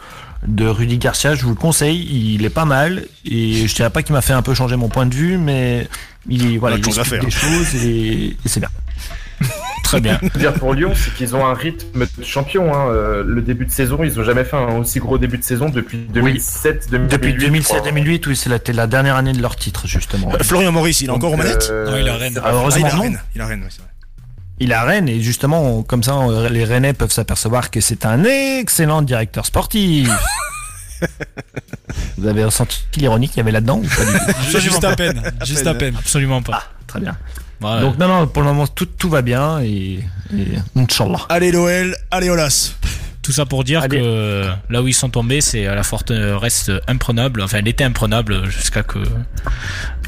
de Rudy Garcia, je vous le conseille, il est pas mal et je dirais pas qu'il m'a fait un peu changer mon point de vue mais il voilà, il explique des choses et, et c'est bien. Très bien. Ce que je veux dire pour Lyon, c'est qu'ils ont un rythme de champion. Hein. Euh, Le début de saison, ils ont jamais fait un aussi gros début de saison depuis 2007, 2008. Depuis je crois. 2007-2008, oui, c'est la, la dernière année de leur titre justement. Euh, Florian Maurice, il est Donc, encore aux manettes euh, Non, il a Rennes. Ah, Ah, heureusement il a. Rennes. Il a Rennes, oui, c'est vrai. Il a Rennes et justement comme ça les Rennais peuvent s'apercevoir que c'est un excellent directeur sportif. Vous avez ressenti l'ironie qu'il y avait là-dedans ou pas du tout? Juste à peine. Juste à peine. Absolument pas. Très bien. Voilà. Donc non non pour le moment tout, tout va bien et, et Inch'Allah. Allez l'OL, allez Olas. Tout ça pour dire Allez. que là où ils sont tombés, c'est à la forte reste imprenable. Enfin, elle était imprenable jusqu'à que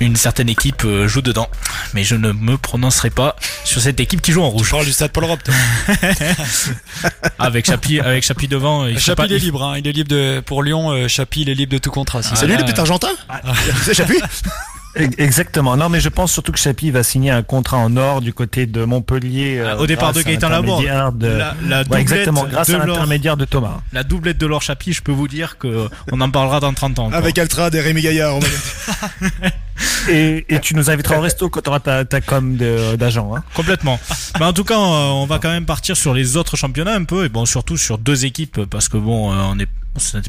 une certaine équipe euh, joue dedans. Mais je ne me prononcerai pas sur cette équipe qui joue en Je rouge. parle du stade Paul Europe. toi. Avec Chapi, avec Chapi devant. Il Chapi, pas- il est libre. Hein. Il est libre de pour Lyon. euh, Chapi, il est libre de tout contrat. si Ah, C'est lui le petit argentin C'est E- Exactement. Non mais je pense surtout que Chapi va signer un contrat en or du côté de Montpellier. euh, Ah, au départ de Gaëtan Laborde. De... La, la Ouais, exactement, grâce de à Laure- l'intermédiaire de Thomas. la doublette de Laure Chapi, je peux vous dire que on en parlera dans 30 ans. quoi. Avec Altrad et Rémi Gaillard. Et, et tu nous inviteras au resto quand tu auras ta, ta com d'agent. Hein. Complètement. Mais en tout cas, euh, on va quand même partir sur les autres championnats un peu, et bon, surtout sur deux équipes, parce que bon, euh, on est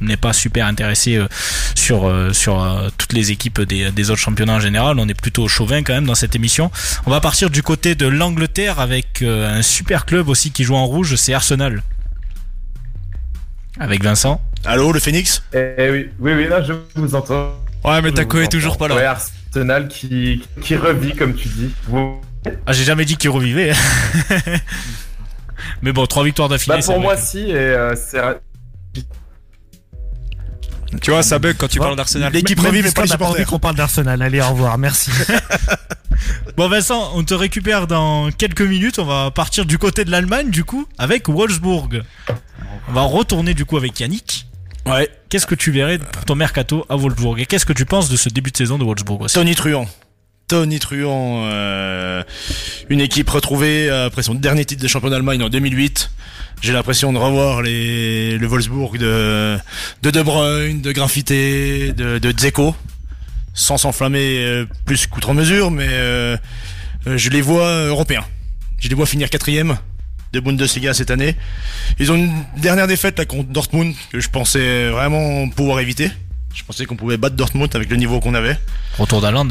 on n'est pas super intéressé euh, sur sur toutes les équipes des, des autres championnats en général. On est plutôt chauvin quand même dans cette émission. On va partir du côté de l'Angleterre avec un super club aussi qui joue en rouge, c'est Arsenal. Avec Vincent. Allô, le Phoenix? Eh oui, oui, oui, là, je vous entends. Ouais, mais Taco est toujours pas là. Ouais, Arsenal qui, qui revit, comme tu dis. Ah, j'ai jamais dit qu'il revivait. Mais bon, trois victoires d'affilée. Bah, pour moi, si, et euh, c'est Tu vois, ça bug quand tu Bon, parles d'Arsenal. L'équipe revit, mais pas les pas envie supporters. qu'on parle d'Arsenal. Allez, au revoir. Merci. Bon Vincent, on te récupère dans quelques minutes. On va partir du côté de l'Allemagne du coup avec Wolfsburg. On va retourner du coup avec Yannick. Ouais. Qu'est-ce que tu verrais pour ton mercato à Wolfsburg et qu'est-ce que tu penses de ce début de saison de Wolfsburg aussi Tony Truant. Tony Truant, euh, une équipe retrouvée après son dernier titre de champion d'Allemagne en 2008. J'ai l'impression de revoir les, le Wolfsburg de, de De Bruyne, de Graffité, de, de Dzeko, sans s'enflammer euh, plus qu'outre mesure, mais euh, euh, je les vois européens. Je les vois finir quatrième de Bundesliga cette année. Ils ont une dernière défaite là contre Dortmund que je pensais vraiment pouvoir éviter. Je pensais qu'on pouvait battre Dortmund avec le niveau qu'on avait. Retour d'Aland.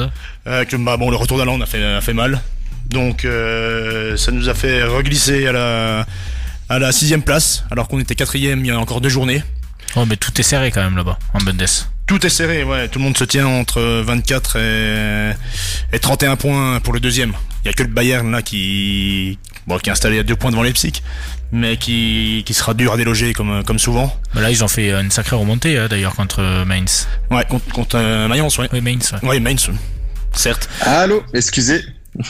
Euh, que, bah, bon, le retour d'Aland a fait, a fait mal. Donc euh, ça nous a fait reglisser à la, à la sixième place, alors qu'on était quatrième il y a encore deux journées. Oh mais tout est serré quand même là-bas en Bundes. Tout est serré, ouais. Tout le monde se tient entre 24 et, et 31 points pour le deuxième. Il y a que le Bayern là qui, bon, qui est installé à deux points devant Leipzig, mais qui, qui sera dur à déloger comme, comme souvent. Bah là ils ont fait une sacrée remontée hein, d'ailleurs contre euh, Mainz. Ouais, contre, contre euh, Mayence, ouais. Oui Mainz. ouais. Ouais, Mainz, certes. Allô, excusez.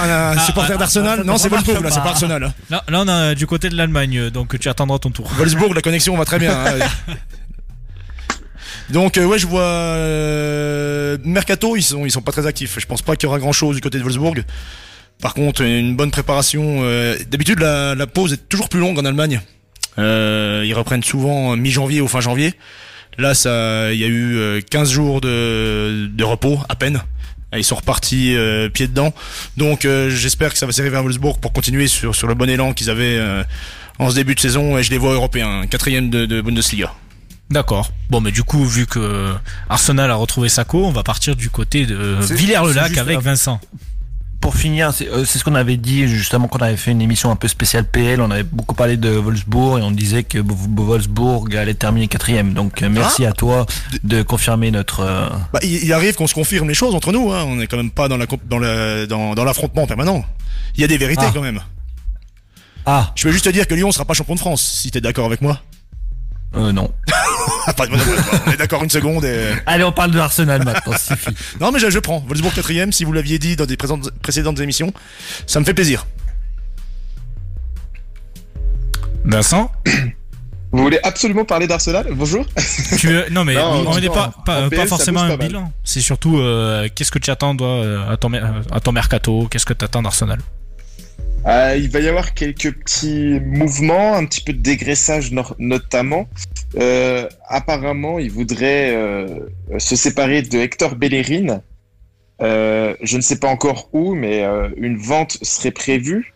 Un supporter ah, d'Arsenal? ah, Non, c'est Wolfsburg là, c'est pas Arsenal. hein. Là, là on a du côté de l'Allemagne donc tu attendras ton tour. Wolfsburg, la connexion va très bien. hein. Donc ouais, je vois mercato, ils sont ils sont pas très actifs. Je pense pas qu'il y aura grand chose du côté de Wolfsburg. Par contre, une bonne préparation. D'habitude, la, la pause est toujours plus longue en Allemagne. ils reprennent souvent mi-janvier ou fin janvier. Là, ça, il y a eu 15 jours de, de repos à peine. Ils sont repartis euh, pied dedans. Donc euh, j'espère que ça va servir à Wolfsburg pour continuer sur, sur le bon élan qu'ils avaient euh, en ce début de saison. Et je les vois européens, quatrième de, de Bundesliga. D'accord. Bon, mais du coup, vu que Arsenal a retrouvé Sako, on va partir du côté de Villers-le-Lac avec Vincent pour finir, euh, c'est ce qu'on avait dit justement quand on avait fait une émission un peu spéciale PL. On avait beaucoup parlé de Wolfsburg et on disait que Wolfsburg allait terminer quatrième. Donc euh, merci ah. à toi de confirmer notre. Euh, bah, il, arrive qu'on se confirme les choses entre nous. Hein. On n'est quand même pas dans la dans dans, l'affrontement permanent. Il y a des vérités ah. quand même. Ah. Je veux juste te dire que Lyon sera pas champion de France. Si tu es d'accord avec moi. Euh, non. on est d'accord une seconde et... Allez, on parle de Arsenal maintenant, Non, mais je, je prends. Wolfsburg quatrième, si vous l'aviez dit dans des précédentes émissions, ça me fait plaisir. Vincent Vous voulez absolument parler d'Arsenal? Bonjour Non, mais on n'est pas, pas, forcément un bilan. C'est surtout euh, qu'est-ce que tu attends euh, à, ton, à ton mercato? Qu'est-ce que tu attends d'Arsenal? Euh, il va y avoir quelques petits mouvements, un petit peu de dégraissage notamment. Euh, apparemment, il voudrait euh, se séparer de Hector Bellerin. je ne sais pas encore où, mais une vente serait prévue.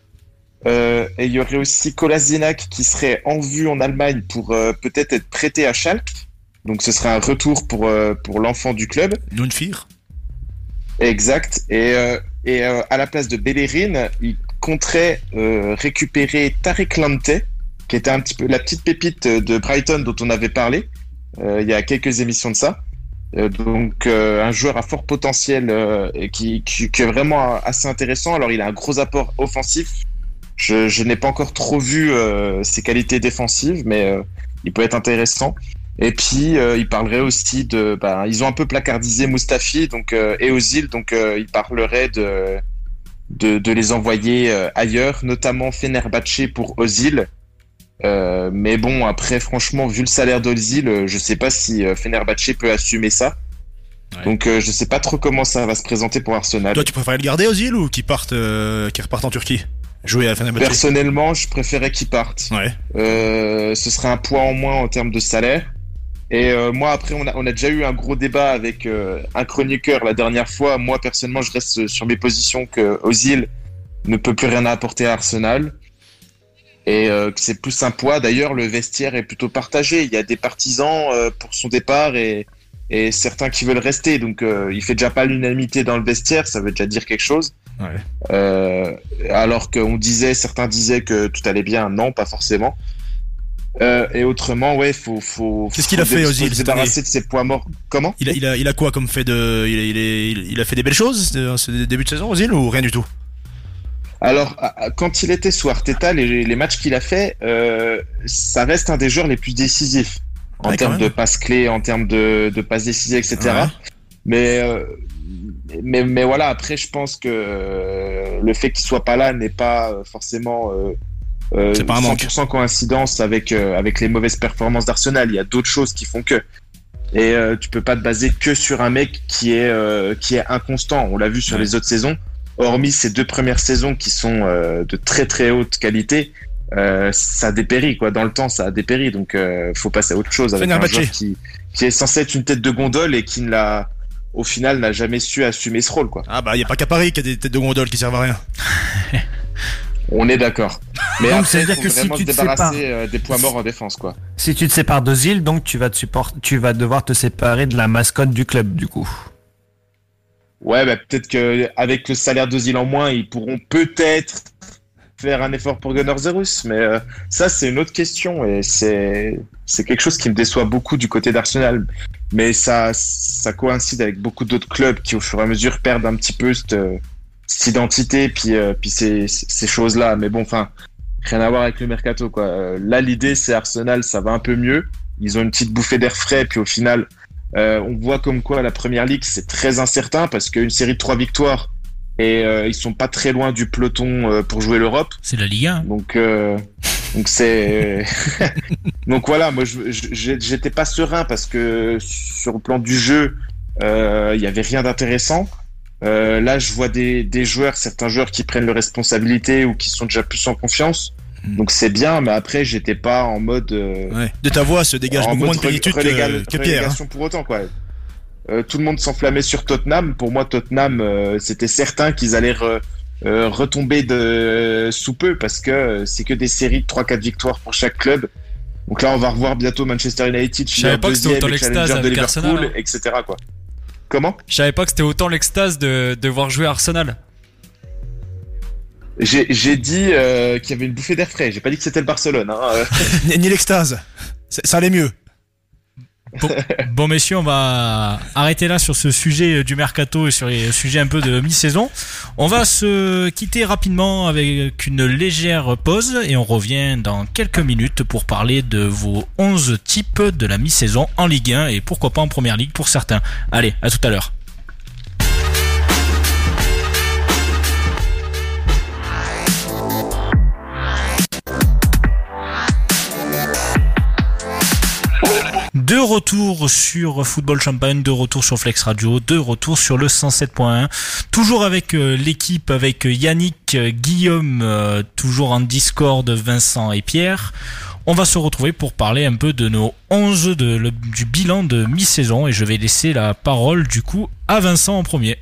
et il y aurait aussi Kolasinac qui serait en vue en Allemagne pour peut-être être prêté à Schalke. Donc ce serait un retour pour, pour l'enfant du club. Nunfir. Exact. Et, et à la place de Bellerin, il compterait euh, récupérer Tarek Lante, qui était un petit peu la petite pépite de Brighton dont on avait parlé euh, il y a quelques émissions de ça. Euh, donc un joueur à fort potentiel et qui, qui, est vraiment assez intéressant. Alors il a un gros apport offensif. Je, je n'ai pas encore trop vu ses qualités défensives, mais il peut être intéressant. Et puis il parlerait aussi de, bah, ils ont un peu placardisé Mustafi donc et Ozil, donc il parlerait de de, les envoyer euh, ailleurs, notamment Fenerbahce pour Ozil. Euh, mais bon, après, franchement, vu le salaire d'Ozil, euh, je sais pas si Fenerbahce peut assumer ça. Donc, je sais pas trop comment ça va se présenter pour Arsenal. Toi, tu préférais le garder Ozil ou qu'il parte, qu'il reparte en Turquie? Jouer à Fenerbahce Personnellement, je préférais qu'il parte. Ouais. ce serait un poids en moins en termes de salaire. Et euh, moi, après, on a, on a, déjà eu un gros débat avec euh, un chroniqueur la dernière fois. Moi, personnellement, je reste sur mes positions que Ozil ne peut plus rien apporter à Arsenal. Et euh, que c'est plus un poids. D'ailleurs, le vestiaire est plutôt partagé. Il y a des partisans pour son départ et, et, certains qui veulent rester. Donc, il fait déjà pas l'unanimité dans le vestiaire. Ça veut déjà dire quelque chose. Ouais. alors qu'on disait, certains disaient que tout allait bien. Non, pas forcément. Euh, et autrement, ouais, faut, faut. Qu'est-ce qu'il a fait, Ozil Se débarrasser de ses poids morts. Comment il a, il a, il a quoi comme fait de, il a, il, il a fait des belles choses ce début de saison, Ozil, ou rien du tout? Alors, quand il était sous Arteta, les, les matchs qu'il a fait, euh, ça reste un des joueurs les plus décisifs en termes de passes clés, en termes de, de passes décisives, etc. Mais, euh, mais, mais voilà, après, je pense que euh, le fait qu'il soit pas là n'est pas forcément euh, euh, pas un 100% coïncidence avec euh, avec les mauvaises performances d'Arsenal. Il y a d'autres choses qui font que. Et euh, tu peux pas te baser que sur un mec qui est euh, qui est inconstant. On l'a vu sur les autres saisons. Hormis ces deux premières saisons qui sont de très très haute qualité, ça a dépéri quoi. Dans le temps, ça a dépéri. Donc faut passer à autre chose avec un joueur qui qui est censé être une tête de gondole et qui ne l'a au final n'a jamais su assumer ce rôle quoi. Ah bah il y a pas qu'à Paris qu'il y a des têtes de gondole qui servent à rien. On est d'accord. Mais donc, c'est à dire que si tu te débarrasser euh, des points morts en défense, quoi. Si tu te sépares d'Ozil, donc tu vas te tu vas devoir te séparer de la mascotte du club, du coup. Ouais, bah, peut-être que avec le salaire d'Ozil en moins, ils pourront peut-être faire un effort pour Gunnar Zerus, mais euh, ça c'est une autre question et c'est quelque chose qui me déçoit beaucoup du côté d'Arsenal. Mais ça ça coïncide avec beaucoup d'autres clubs qui au fur et à mesure perdent un petit peu cette cette identité puis euh, puis ces, ces choses là mais bon enfin rien à voir avec le mercato quoi. Euh, là l'idée c'est Arsenal ça va un peu mieux. Ils ont une petite bouffée d'air frais puis au final euh, on voit comme quoi la première ligue c'est très incertain parce qu'une série de trois victoires et ils sont pas très loin du peloton pour jouer l'Europe c'est la Ligue 1 donc Donc c'est donc voilà, moi j'étais pas serein parce que sur le plan du jeu, euh, il y avait rien d'intéressant. Euh, là, je vois des, des joueurs, certains joueurs qui prennent leurs responsabilités ou qui sont déjà plus en confiance. Hmm. Donc c'est bien, mais après j'étais pas en mode. Euh, ouais. De ta voix se dégage beaucoup moins de plénitude que, que Pierre. Hein. pour autant quoi. Euh, tout le monde s'enflammait sur Tottenham. Pour moi, Tottenham, euh, c'était certain qu'ils allaient euh, retomber de sous peu parce que c'est que des séries de 3-4 victoires pour chaque club. Donc là, on va revoir bientôt Manchester United, Je savais pas que c'était autant l'extase de Liverpool, Arsenal, hein. etc. Quoi. Comment? Je savais pas que c'était autant l'extase de, de voir jouer Arsenal. J'ai dit qu'il y avait une bouffée d'air frais. J'ai pas dit que c'était le Barcelone. Hein. Ni l'extase. Ça allait mieux. Bon, messieurs, on va arrêter là sur ce sujet du mercato et sur les sujets un peu de mi-saison. On va se quitter rapidement avec une légère pause et on revient dans quelques minutes pour parler de vos 11 types de la mi-saison en Ligue 1 et pourquoi pas en Première Ligue pour certains. Allez, à tout à l'heure. Retour sur Football Champagne, de retour sur Flex Radio, de retour sur le 107.1. Toujours avec euh, l'équipe, avec Yannick, euh, Guillaume, euh, toujours en Discord, Vincent et Pierre. On va se retrouver pour parler un peu de nos 11 de, du bilan de mi-saison et je vais laisser la parole du coup à Vincent en premier.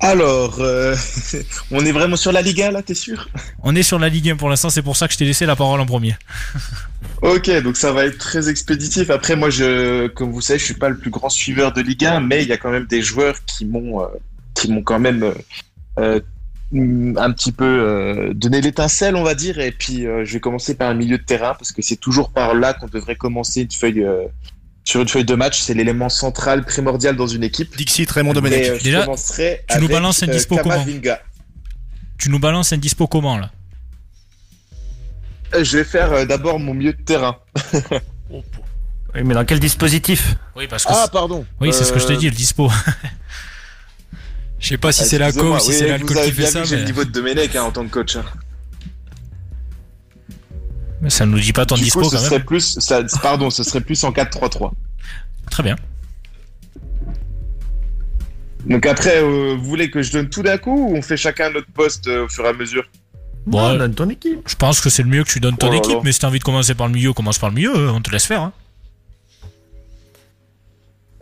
Alors, on est vraiment sur la Ligue 1 là, t'es sûr? On est sur la Ligue 1 pour l'instant, c'est pour ça que je t'ai laissé la parole en premier. Ok, donc ça va être très expéditif. Après, moi, je, comme vous savez, je suis pas le plus grand suiveur de Ligue 1, mais il y a quand même des joueurs qui m'ont, euh, qui m'ont quand même euh, un petit peu euh, donné l'étincelle, on va dire. Et puis, je vais commencer par un milieu de terrain parce que c'est toujours par là qu'on devrait commencer une feuille. Sur une feuille de match, c'est l'élément central, primordial dans une équipe. Dixit, Raymond Domenech. Déjà, tu nous balances un dispo comment Tu nous balances un dispo comment là euh, je vais faire euh, d'abord mon milieu de terrain. oui, mais dans quel dispositif Oui, parce que ah, pardon. Oui, c'est ce que je te dis, le dispo. Je sais pas si c'est la co ou si c'est l'alcool qui fait ça. J'ai le niveau de Domenech hein, en tant que coach. Hein. Mais ça ne nous dit pas ton dispo quand même. Serait plus, ça, pardon, ce serait plus en 4-3-3. Très bien. Donc après, euh, vous voulez que je donne tout d'un coup ou on fait chacun notre poste au fur et à mesure? Bon, donne ton équipe. Je pense que c'est le mieux que tu donnes ton oh équipe, mais si t'as envie de commencer par le milieu, commence par le milieu, on te laisse faire. Hein.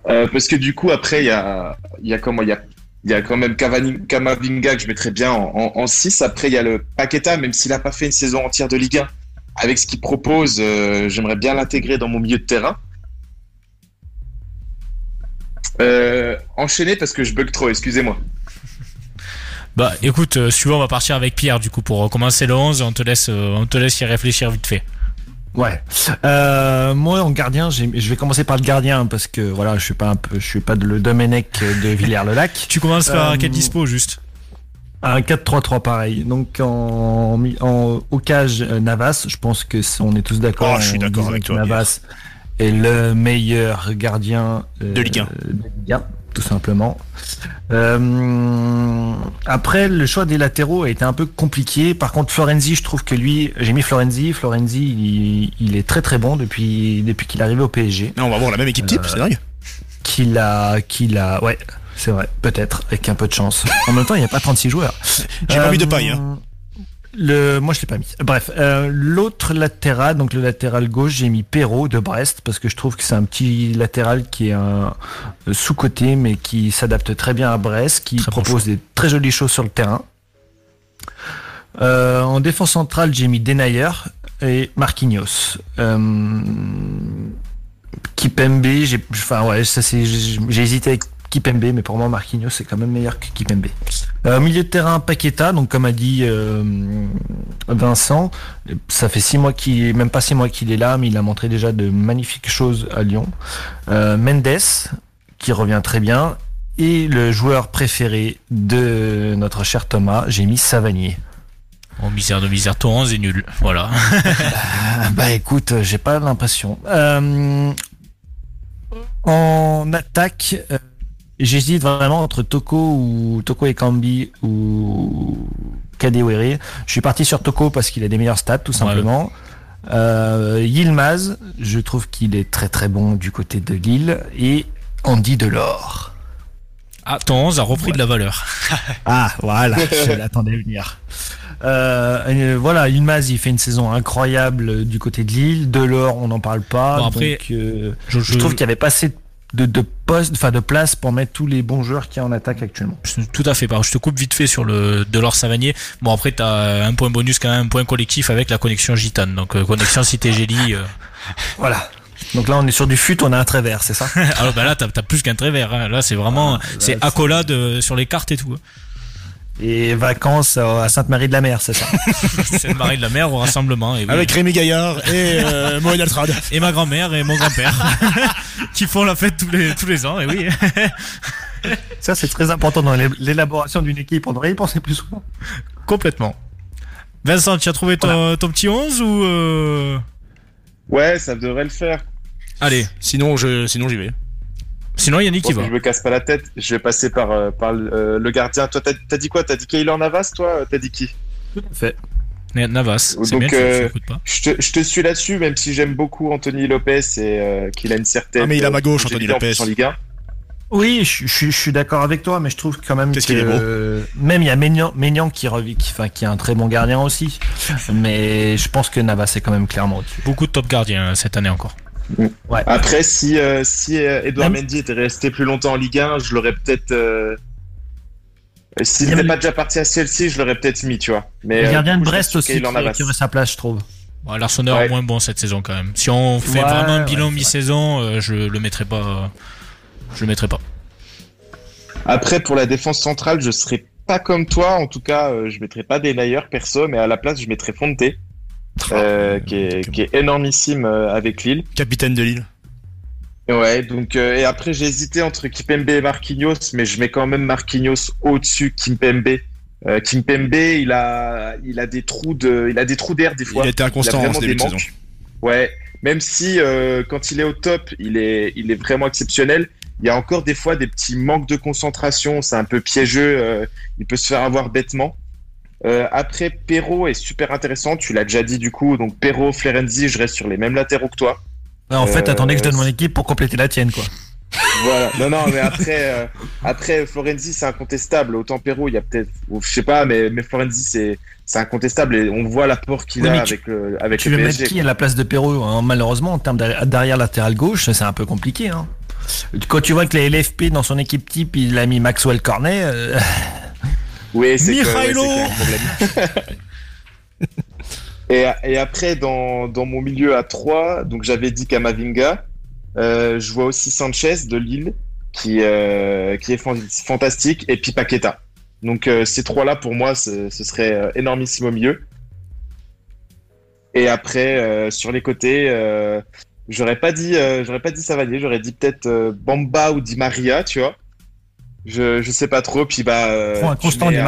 Euh, parce que du coup, après, il y a, y, a comment, y, a, y a quand même Kamavinga que je mettrais bien en, 6. Après, il y a le Paqueta, même s'il n'a pas fait une saison entière de Ligue 1. Avec ce qu'il propose, euh, j'aimerais bien l'intégrer dans mon milieu de terrain. Euh, enchaîner parce que je bug trop, excusez-moi. Bah écoute, euh, suivant, on va partir avec Pierre du coup pour commencer le 11 on te laisse, euh, on te laisse y réfléchir vite fait. Ouais. Euh, moi en gardien, je vais commencer par le gardien parce que voilà, je suis pas un peu, je suis pas le Domenech de Villers-le-Lac. tu commences par quel dispo juste? Un 4-3-3 pareil. Donc en, en au cage Navas, je pense que on est tous d'accord. Oh, je suis d'accord avec toi. Navas est le meilleur gardien de Ligue 1. De Ligue 1 tout simplement. Euh, après, le choix des latéraux a été un peu compliqué. Par contre, Florenzi, je trouve que lui, j'ai mis Florenzi. Florenzi, il, est très très bon depuis depuis qu'il est arrivé au PSG. on va voir la même équipe type, c'est dingue. Qu'il a, qu'il a, ouais, c'est vrai, peut-être avec un peu de chance. En même temps, il n'y a pas 36 joueurs. J'ai pas mis de paille. Hein. Le, moi je l'ai pas mis. Bref, euh, l'autre latéral, donc le latéral gauche, j'ai mis Perrault de Brest parce que je trouve que c'est un petit latéral qui est un euh, sous côté mais qui s'adapte très bien à Brest, qui propose des très jolies choses sur le terrain. Euh, en défense centrale, j'ai mis Denayer et Marquinhos. Euh, Kipembe, j'ai, enfin ouais, ça c'est, j'ai hésité avec Kipembe, mais pour moi Marquinhos c'est quand même meilleur que Kipembe. Euh, milieu de terrain Paqueta, donc comme a dit euh, Vincent, ça fait six mois qu'il, même pas six mois qu'il est là, mais il a montré déjà de magnifiques choses à Lyon. Euh, Mendes, qui revient très bien, et le joueur préféré de notre cher Thomas, j'ai mis Savanier. En misère de misère, ton 11 est nul. Voilà. bah, bah écoute, j'ai pas l'impression. Euh, en attaque, J'hésite vraiment entre Toko ou Toko et Kambi ou Kadewere. Je suis parti sur Toko parce qu'il a des meilleurs stats, tout simplement. Euh, Yilmaz, je trouve qu'il est très très bon du côté de Lille. Et Andy Delors. Ah, ton 11 a repris de la valeur. ah, voilà, je l'attendais venir. Euh, voilà, Yilmaz, il fait une saison incroyable du côté de Lille. Delors, on n'en parle pas. Bon, après, donc, euh, je, je, trouve qu'il n'y avait pas assez de, de poste, enfin de place pour mettre tous les bons joueurs qui en attaque actuellement. Tout à fait. Je te coupe vite fait sur le Delors Savanier. Bon après tu as un point bonus quand même, un point collectif avec la connexion gitane. Donc euh, connexion Cité Gélie. Euh... Voilà. Donc là, on est sur du fut, on a un trait vert, c'est ça? Alors bah là, t'as as plus qu'un trait vert. Hein. Là, c'est vraiment, ah, c'est accolade euh, sur les cartes et tout. Et vacances à Sainte-Marie-de-la-Mer, c'est ça Sainte-Marie de la Mer au rassemblement. Et oui. Avec Rémi Gaillard et euh, Mohamed Altrad. Et ma grand-mère et mon grand-père qui font la fête tous les tous les ans. Et oui. Ça, c'est très important dans l'é- l'élaboration d'une équipe. On devrait y penser plus souvent. Complètement. Vincent, tu as trouvé ton, ton petit 11 ou euh... Ouais, ça devrait le faire. Allez. Sinon, je, sinon j'y vais. Sinon, Yannick, Bon, il va. je me casse pas la tête. Je vais passer par, euh, par euh, le gardien. Toi, t'as t'as dit quoi? T'as dit Kaylor Navas, toi? T'as dit qui? Tout à fait. Navas. C'est Donc, bien, euh, tu écoutes pas. je te, je te suis là-dessus, même si j'aime beaucoup Anthony Lopez et euh, qu'il a une certaine. Ah, mais il a ma gauche, euh, Anthony en Lopez. En Ligue 1. Oui, je, je- je suis d'accord avec toi, mais je trouve quand même Qu'est-ce que qu'il est même il y a Maignan, Maignan qui revit, qui, enfin, qui est un très bon gardien aussi, mais je pense que Navas est quand même clairement au-dessus. Beaucoup de top gardiens euh, cette année encore. Après, si, euh, si euh, Edouard Même- Mendy était resté plus longtemps en Ligue 1, je l'aurais peut-être. Euh... S'il a n'était pas déjà parti à Chelsea, je l'aurais peut-être mis, tu vois. Mais, Le euh, gardien de Brest aussi qui, qui aurait sa place, je trouve. Bon, Larsonneur Ouais. moins bon cette saison quand même. Si on fait Ouais, vraiment un ouais, bilan mi-saison, euh, je le mettrai pas. je le mettrai pas. Après, pour la défense centrale, je serais pas comme toi. En tout cas, euh, je mettrais pas Denayer perso, mais à la place, je mettrais Fonte, euh, qui, est, qui est énormissime euh, avec Lille. Capitaine de Lille. Ouais, donc euh, et après j'ai hésité entre Kimpembe et Marquinhos, mais je mets quand même Marquinhos au-dessus de Kimpembe. Euh, Kimpembe, il a, il a des trous de, il a des trous d'air des fois. Il a été inconstant a en début de saison. Ouais, même si euh, quand il est au top, il est, il est vraiment exceptionnel. Il y a encore des fois des petits manques de concentration, c'est un peu piégeux. il peut se faire avoir bêtement. Euh, après, Perrault est super intéressant. Tu l'as déjà dit du coup. Donc Perrault, Florenzi, je reste sur les mêmes latéraux que toi. Ouais, en fait, Euh, attendez que je donne mon équipe pour compléter la tienne, quoi. Voilà. Non, non, mais après, euh, après Florenzi, c'est incontestable. Autant Perrault, il y a peut-être, je sais pas, mais, mais Florenzi, c'est, c'est incontestable et on voit l'apport qu'il Oui, a tu- avec le, avec Tu le veux PSG. mettre qui à la place de Perrault hein Malheureusement, en termes d'arri- d'arrière latéral gauche, c'est un peu compliqué. Hein. Quand tu vois que les LFP dans son équipe type, il a mis Maxwell Cornet. euh, Oui, c'est que- ouais, problème. et, et après, dans, dans mon milieu à 3, donc j'avais dit Kamavinga. Euh, je vois aussi Sanchez de Lille, qui, euh, qui est fan- fantastique, et puis Paqueta. Donc euh, ces trois-là, pour moi, ce, serait euh, énormissime au milieu. Et après, euh, sur les côtés, euh, j'aurais pas dit, euh, j'aurais pas dit Savanier, j'aurais dit peut-être euh, Bamba ou Di Maria, tu vois. Je, je sais pas trop. Puis bah, euh, Faut un constant année.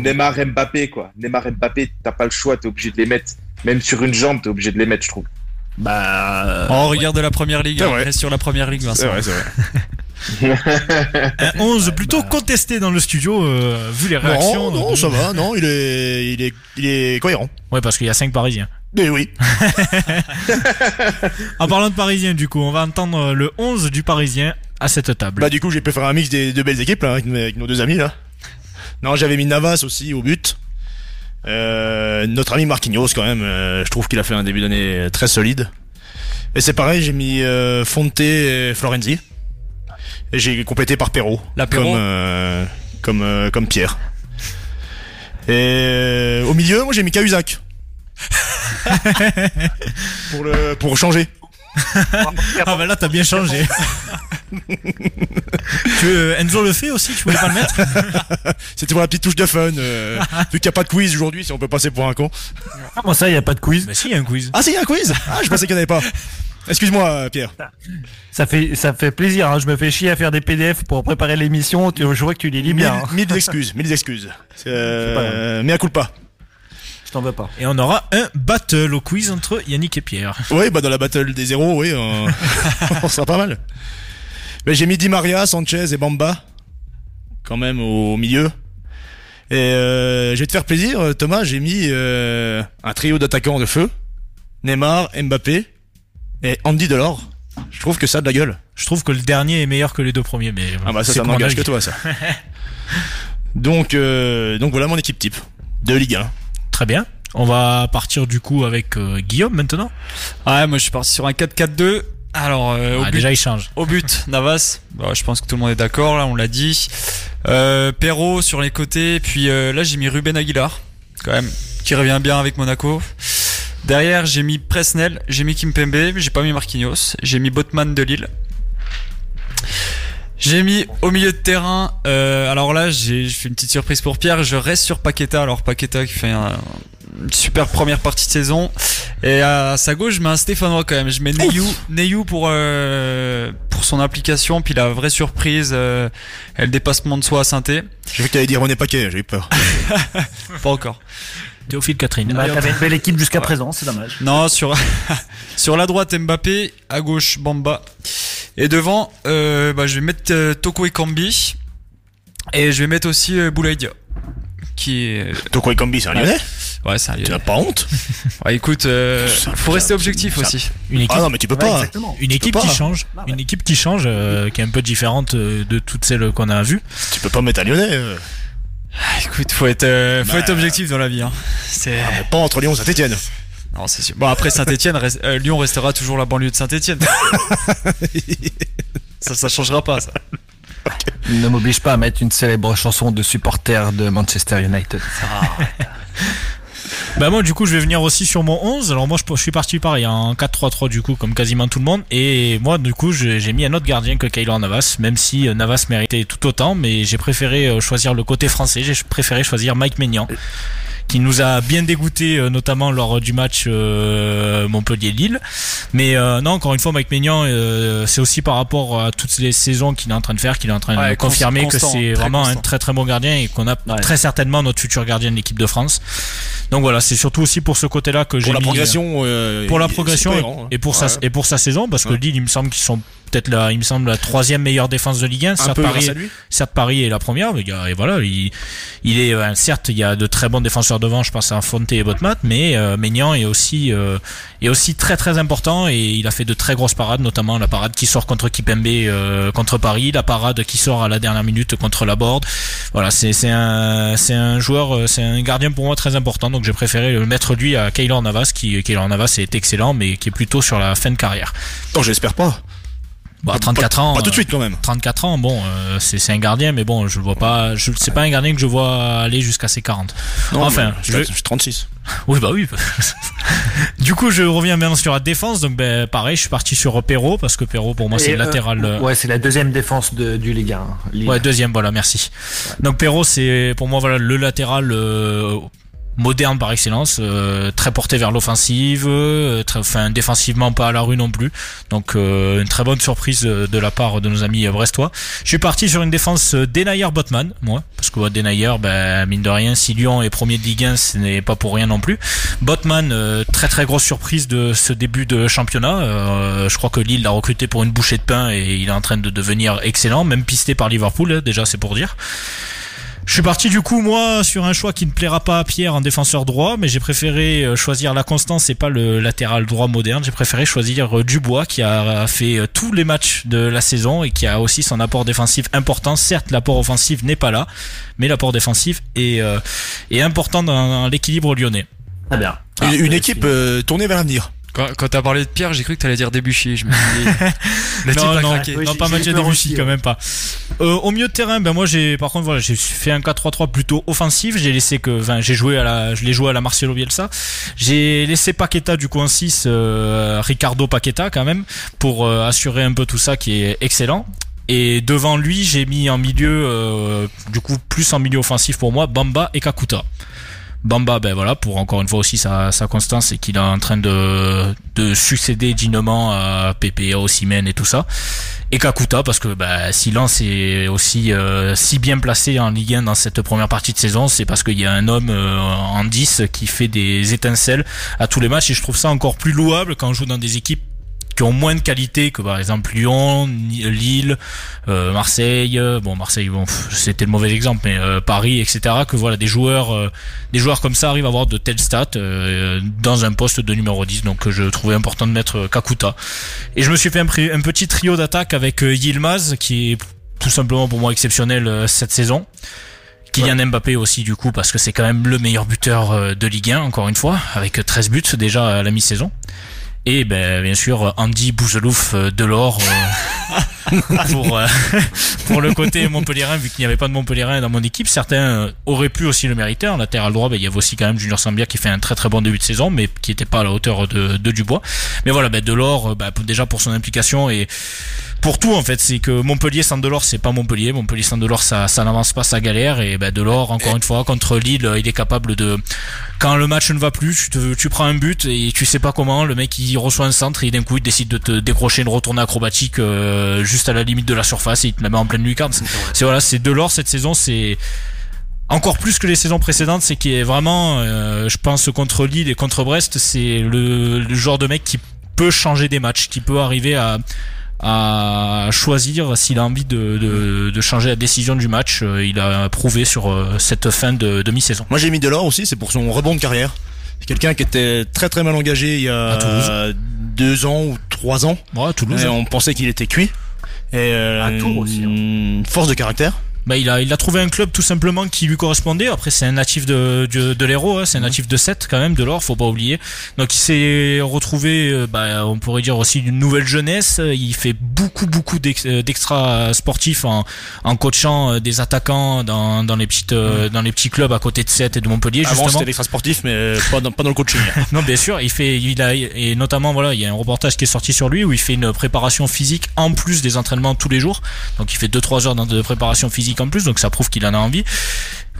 Neymar, Mbappé, quoi. Neymar, Mbappé, t'as pas le choix, t'es obligé de les mettre. Même sur une jambe, t'es obligé de les mettre, je trouve. bah. On regarde la première ligue. C'est hein, on reste sur la première ligue, C'est Vincent. vrai, c'est vrai. Un 11 plutôt contesté dans le studio, euh, vu les réactions. Non, non, ça va, non, il est, il est, il est cohérent. Ouais, parce qu'il y a 5 Parisiens. Mais oui. En parlant de Parisiens, du coup, on va entendre le 11 du Parisien à cette table. Bah, du coup, j'ai pu faire un mix des deux belles équipes, là, avec, avec nos deux amis, là. Non, j'avais mis Navas aussi au but. Euh, notre ami Marquinhos, quand même, euh, je trouve qu'il a fait un début d'année très solide. Et c'est pareil, j'ai mis euh, Fonte et Florenzi. Et j'ai complété par Perrault. La Perrault. Comme, euh, comme, comme Pierre. Et au milieu, moi j'ai mis Cahuzac. pour, le, pour changer. Ah bah là t'as bien changé. tu veux, Enzo le fait aussi, tu voulais pas le mettre C'était pour la petite touche de fun. Euh, vu qu'il n'y a pas de quiz aujourd'hui, si on peut passer pour un con. Comment ça, il n'y a pas de quiz Bah si, il y a un quiz. Ah, c'est un quiz Ah, je pensais qu'il n'y en avait pas. Excuse-moi, euh, Pierre. Ça fait, ça fait plaisir. Hein. Je me fais chier à faire des PDF pour préparer l'émission. Tu- Je vois que tu les lis Mille, bien. hein. mille excuses, mille excuses. Euh, mais à coup pas. Je t'en veux pas. Et on aura un battle au quiz entre Yannick et Pierre. Oui, bah dans la battle des zéros, oui, on, on sera pas mal. Mais j'ai mis Di Maria, Sanchez et Bamba, quand même au milieu. Et euh, je vais te faire plaisir, Thomas. J'ai mis euh, un trio d'attaquants de feu Neymar, Mbappé et Andy Delors. Je trouve que ça a de la gueule. Je trouve que le dernier est meilleur que les deux premiers, mais Ah bah ça, c'est ça m'engage que toi, ça. donc, euh, donc voilà mon équipe type de Ligue 1. Très bien. On va partir du coup avec euh, Guillaume maintenant. Ouais, moi je suis parti sur un 4-4-2. Alors, euh, au, Ah, but, déjà il change. au but, Navas. Bah, je pense que tout le monde est d'accord, là, on l'a dit. Euh, Perrault sur les côtés. Puis euh, là, j'ai mis Ruben Aguilar, quand même, qui revient bien avec Monaco. Derrière, j'ai mis Presnel, j'ai mis Kimpembe, j'ai pas mis Marquinhos, j'ai mis Botman de Lille. J'ai mis au milieu de terrain. euh, alors là, j'ai je fais une petite surprise pour Pierre. Je reste sur Paqueta. Alors Paqueta qui fait un- une super première partie de saison. Et à sa gauche, je mets un Stéphanois quand même. Je mets Neyou, Neyou pour euh, pour son application, puis la vraie surprise, euh, le dépassement de soi à synthé. J'ai vu que t'allais dire René Paquet, j'ai eu peur. Pas encore. Théophile Catherine. Bah. T'avais une belle équipe jusqu'à présent, c'est dommage. Non, sur sur la droite Mbappé, à gauche Bamba, et devant, euh, bah, je vais mettre euh, Toko Ekambi, et je vais mettre aussi euh, Boulaye Dia, qui est Toko Ekambi, c'est un Lyonnais ouais, c'est un Tu Lyonnais. n'as pas honte Ouais, écoute, euh, faut rester objectif aussi. Une équipe, Ah non, mais tu peux pas. exactement. une équipe peux qui pas. change. Ah ouais. Une équipe qui change, euh, qui est un peu différente euh, de toutes celles qu'on a vues. Tu peux pas mettre un Lyonnais. euh. Écoute, faut être, euh, faut Bah, être objectif dans la vie. Hein. C'est Ah, mais pas entre Lyon et Saint-Etienne. Non, c'est sûr. Bon après Saint-Étienne, Lyon restera toujours la banlieue de Saint-Étienne. ça, ça changera pas. Ça. Ne m'oblige pas à mettre une célèbre chanson de supporter de Manchester United. Bah moi du coup je vais venir aussi sur mon 11 alors moi je, je suis parti pareil en 4-3-3 du coup comme quasiment tout le monde et moi du coup j'ai j'ai mis un autre gardien que Kaylor Navas même si euh, Navas méritait tout autant mais j'ai préféré euh, choisir le côté français j'ai préféré choisir Mike Maignan qui nous a bien dégoûté euh, notamment lors du match euh, Montpellier-Lille mais euh, non encore une fois Mike Maignan euh, c'est aussi par rapport à toutes les saisons qu'il est en train de faire qu'il est en train Ouais, de confirmer que c'est vraiment un très très bon gardien et qu'on a Ouais. très certainement notre futur gardien de l'équipe de France donc voilà, c'est surtout aussi pour ce côté-là que j'ai Pour la progression. euh, pour la progression et, cohérent, hein. et pour Ouais. sa et pour sa saison parce que. Lille, il me semble qu'ils sont peut-être la, il me semble la troisième meilleure défense de Ligue 1. Un Certes, Paris, certes est la première, mais il y a- et voilà, il, il est euh, certes il y a de très bons défenseurs devant, je pense à Fonte et Botmat, mais euh, Maignan est aussi euh, est aussi très très important et il a fait de très grosses parades, notamment la parade qui sort contre Kipembe euh, contre Paris, la parade qui sort à la dernière minute contre la Borde. Voilà, c'est c'est un c'est un joueur, euh, c'est un gardien pour moi très important, donc j'ai préféré le mettre lui à Kaylor Navas qui Kaylor Navas est excellent, mais qui est plutôt sur la fin de carrière. Non, j'espère pas. Bon, à Pas- 34 pas- ans. Pas tout de euh, suite quand même. 34 ans, bon, euh, c'est c'est un gardien, mais bon, je le vois pas. Je, c'est pas un gardien que je vois aller jusqu'à ses 40. Non, Enfin, je- je suis 36. Oui, bah oui. du coup, je reviens maintenant sur la défense. Donc, ben, pareil, je suis parti sur Perrault parce que Perrault, pour moi, c'est euh, latéral. euh, Ouais, c'est la deuxième défense de, du Ligue 1. Lille. Ouais, deuxième, voilà, merci. Donc Perrault, c'est pour moi voilà le latéral euh, moderne par excellence, euh, très porté vers l'offensive, euh, enfin défensivement pas à la rue non plus. Donc euh, une très bonne surprise euh, de la part de nos amis brestois. Je suis parti sur une défense Denayer Botman, moi, parce que ouais, Denayer, ben mine de rien, si Lyon est premier de Ligue 1, ce n'est pas pour rien non plus. Botman, très très grosse surprise de ce début de championnat. Je crois que Lille l'a recruté pour une bouchée de pain et il est en train de devenir excellent, même pisté par Liverpool, hein, déjà c'est pour dire. Je suis parti du coup moi sur un choix qui ne plaira pas à Pierre en défenseur droit, mais j'ai préféré euh, choisir la constance et pas le latéral droit moderne. J'ai préféré choisir euh, Dubois qui a fait euh, tous les matchs de la saison et qui a aussi son apport défensif important. Certes, l'apport offensif n'est pas là, mais l'apport défensif est, euh, est important dans, l'équilibre lyonnais. Très bien. Une, Ah, une équipe euh, tournée vers l'avenir. Quand, quand t'as parlé de Pierre, j'ai cru que t'allais dire Debuchy. Je me suis dit, le type non, a non, craqué. Oui, non, pas Mathieu Debuchy quand même pas. Euh, au milieu de terrain, ben moi j'ai par contre voilà j'ai fait un 4-3-3 plutôt offensif. J'ai laissé que, enfin j'ai joué à la, je l'ai joué à la Marcelo Bielsa. J'ai laissé Paqueta du coup en 6, euh, Ricardo Paqueta quand même pour euh, assurer un peu tout ça qui est excellent. Et devant lui, j'ai mis en milieu, euh, du coup plus en milieu offensif pour moi, Bamba et Kakuta. Bamba, ben voilà, pour encore une fois aussi sa, sa constance et qu'il est en train de, de succéder dignement à à Osimhen et tout ça. Et Kakuta, parce que ben, si Lens est aussi euh, si bien placé en Ligue 1 dans cette première partie de saison, c'est parce qu'il y a un homme euh, en 10 qui fait des étincelles à tous les matchs et je trouve ça encore plus louable quand on joue dans des équipes qui ont moins de qualité que par exemple Lyon, Lille, euh, Marseille. Euh, bon, Marseille, bon, c'était le mauvais exemple, mais euh, Paris, etc. Que voilà, des joueurs, des joueurs comme ça arrivent à avoir de telles stats dans un poste de numéro 10. Donc, je trouvais important de mettre Kakuta. Et je me suis fait un, un petit trio d'attaque avec Yilmaz, qui est tout simplement pour moi exceptionnel cette saison. Kylian Mbappé aussi du coup parce que c'est quand même le meilleur buteur de Ligue 1 encore une fois avec 13 buts déjà à la mi-saison. Et ben, bien sûr, Andy Bouzelouf euh, de l'or euh, pour, euh, pour le côté Montpellierin, vu qu'il n'y avait pas de Montpellierin dans mon équipe. Certains auraient pu aussi le mériter. En latéral droit, ben, il y avait aussi quand même Junior Sambia qui fait un très très bon début de saison, mais qui n'était pas à la hauteur de, de Dubois. Mais voilà, ben, Delors, ben, déjà pour son implication et pour tout en fait, c'est que Montpellier sans Delors c'est pas Montpellier, Montpellier sans Delors ça, ça n'avance pas, ça galère. Et ben Delors encore une fois contre Lille, il est capable de quand le match ne va plus, tu, tu prends un but et tu sais pas comment, le mec il reçoit un centre et d'un coup il décide de te décrocher une retournée acrobatique euh, juste à la limite de la surface et il te la met en pleine lucarne. C'est voilà, c'est Delors cette saison, c'est encore plus que les saisons précédentes, c'est qu'il est vraiment, euh, je pense contre Lille et contre Brest, c'est le, le genre de mec qui peut changer des matchs, qui peut arriver à à choisir s'il a envie de, de, changer la décision du match. Euh, il a prouvé sur euh, cette fin de demi-saison. Moi j'ai mis Delors aussi, c'est pour son rebond de carrière. C'est quelqu'un qui était très très mal engagé il y a deux ans ou trois ans. Ouais, Toulouse. Et on pensait qu'il était cuit. Et euh, à Tours aussi. Hein. Force de caractère bah, il, a, il a trouvé un club tout simplement qui lui correspondait. Après, c'est un natif de, de, de l'Hérault, hein, c'est un natif de 7 quand même, de l'or, faut pas oublier. Donc il s'est retrouvé, euh, bah, on pourrait dire aussi d'une nouvelle jeunesse. Il fait beaucoup, beaucoup euh, d'extra sportifs en, en coachant euh, des attaquants dans, dans, les petites, dans les petits clubs à côté de 7 et de Montpellier. Avant, c'était l'extra sportif, mais pas dans, pas dans le coaching. non, bien sûr, il fait, il a, et notamment, voilà, il y a un reportage qui est sorti sur lui où il fait une préparation physique en plus des entraînements tous les jours. Donc il fait 2-3 heures de préparation physique en plus, donc ça prouve qu'il en a envie.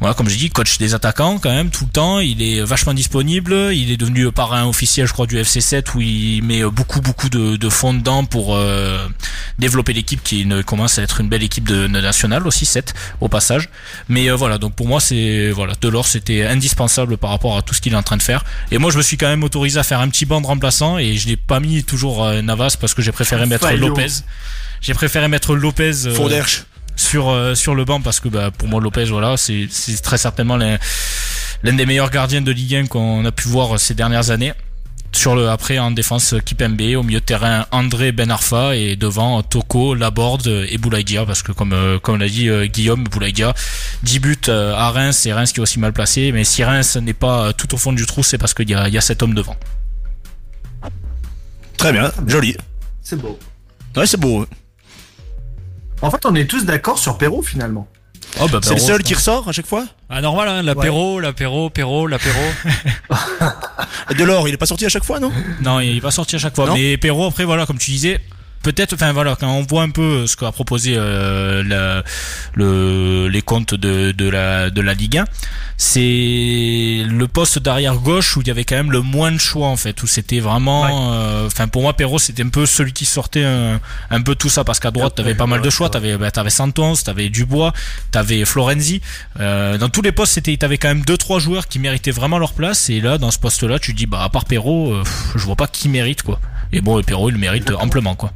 Voilà, comme je dis, coach des attaquants quand même tout le temps. Il est vachement disponible. Il est devenu parrain officiel, je crois, du FC7 où il met beaucoup beaucoup de, de fonds dedans pour euh, développer l'équipe qui ne, commence à être une belle équipe de, nationale aussi 7 au passage. Mais euh, voilà, donc pour moi c'est voilà, Delors c'était indispensable par rapport à tout ce qu'il est en train de faire. Et moi je me suis quand même autorisé à faire un petit banc de remplaçant et je n'ai pas mis toujours euh, Navas parce que j'ai préféré mettre Lopez. J'ai préféré mettre Lopez sur euh, sur le banc parce que bah, pour moi Lopez voilà c'est très certainement l'un des meilleurs gardiens de Ligue 1 qu'on a pu voir ces dernières années. Sur le après en défense Kipembe au milieu de terrain André Ben Arfa et devant Toko Laborde et Boulaïdia parce que comme euh, comme l'a dit euh, Guillaume Boulaïdia 10 buts à Reims et Reims qui est aussi mal placé. Mais si Reims n'est pas tout au fond du trou c'est parce qu'il y a, il y a cet homme devant. Très bien joli. C'est beau. Ouais c'est beau en fait, on est tous d'accord sur Perrault finalement. Oh bah, c'est le seul qui ressort à chaque fois? Ah normal, hein, l'apéro, l'apéro, Perrault, l'apéro. Delors, il est pas sorti à chaque fois, non? Non, il est pas sorti à chaque fois. mais Perrault, après, voilà, comme tu disais, peut-être, enfin voilà, quand on voit un peu ce qu'a proposé euh, le, les comptes de, de, la, de la Ligue 1, c'est le poste d'arrière gauche où il y avait quand même le moins de choix en fait, où c'était vraiment, euh, enfin pour moi Perrault c'était un peu celui qui sortait un, peu tout ça parce qu'à droite t'avais pas mal de choix, t'avais bah, avais Santos, t'avais Dubois, t'avais Florenzi, euh, dans tous les postes c'était t'avais quand même deux trois joueurs qui méritaient vraiment leur place. Et là dans ce poste là tu dis bah à part Perrault, euh, je vois pas qui mérite quoi. Et bon, Perrault il mérite amplement quoi.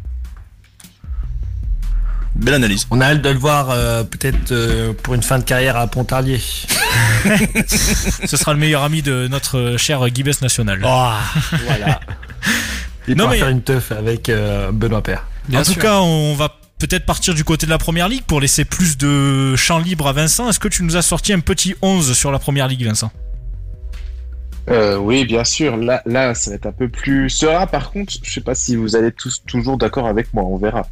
Belle analyse. On a hâte de le voir euh, peut-être euh, pour une fin de carrière à Pontarlier. Ce sera le meilleur ami de notre cher Guibès national. Oh, voilà. Il non, mais... faire une teuf avec euh, Benoît Père. en tout cas, on va peut-être partir du côté de la première ligue pour laisser plus de champ libre à Vincent. Est-ce que tu nous as sorti un petit 11 sur la première ligue, Vincent? Oui, bien sûr. Là, là, ça va être un peu plus serein. Par contre, je sais pas si vous allez tous toujours d'accord avec moi. On verra.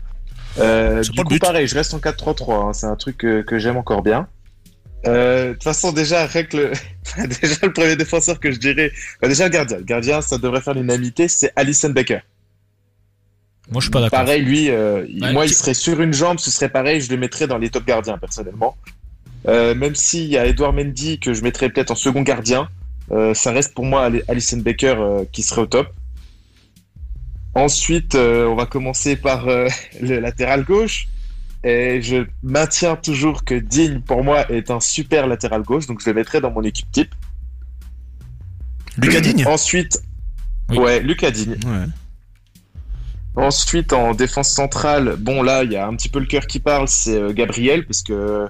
Euh, du coup, pareil, je reste en 4-3-3. Hein, c'est un truc que, que j'aime encore bien. Euh, de toute façon, déjà, le... déjà, le premier défenseur que je dirais, déjà le gardien. Le gardien, ça devrait faire l'unanimité, c'est Alison Becker. Moi, je suis pas d'accord. Pareil, lui, euh, moi, il serait sur une jambe, ce serait pareil, je le mettrais dans les top gardiens, personnellement. Euh, même s'il y a Edouard Mendy que je mettrais peut-être en second gardien, ça reste pour moi Alison Becker qui serait au top. Ensuite, euh, on va commencer par euh, le latéral gauche. Et je maintiens toujours que Digne, pour moi, est un super latéral gauche. Donc, je le mettrai dans mon équipe type. Lucas Digne Ensuite, ouais, Lucas Digne. Ensuite, en défense centrale, bon là, il y a un petit peu le cœur qui parle, c'est euh, Gabriel, parce que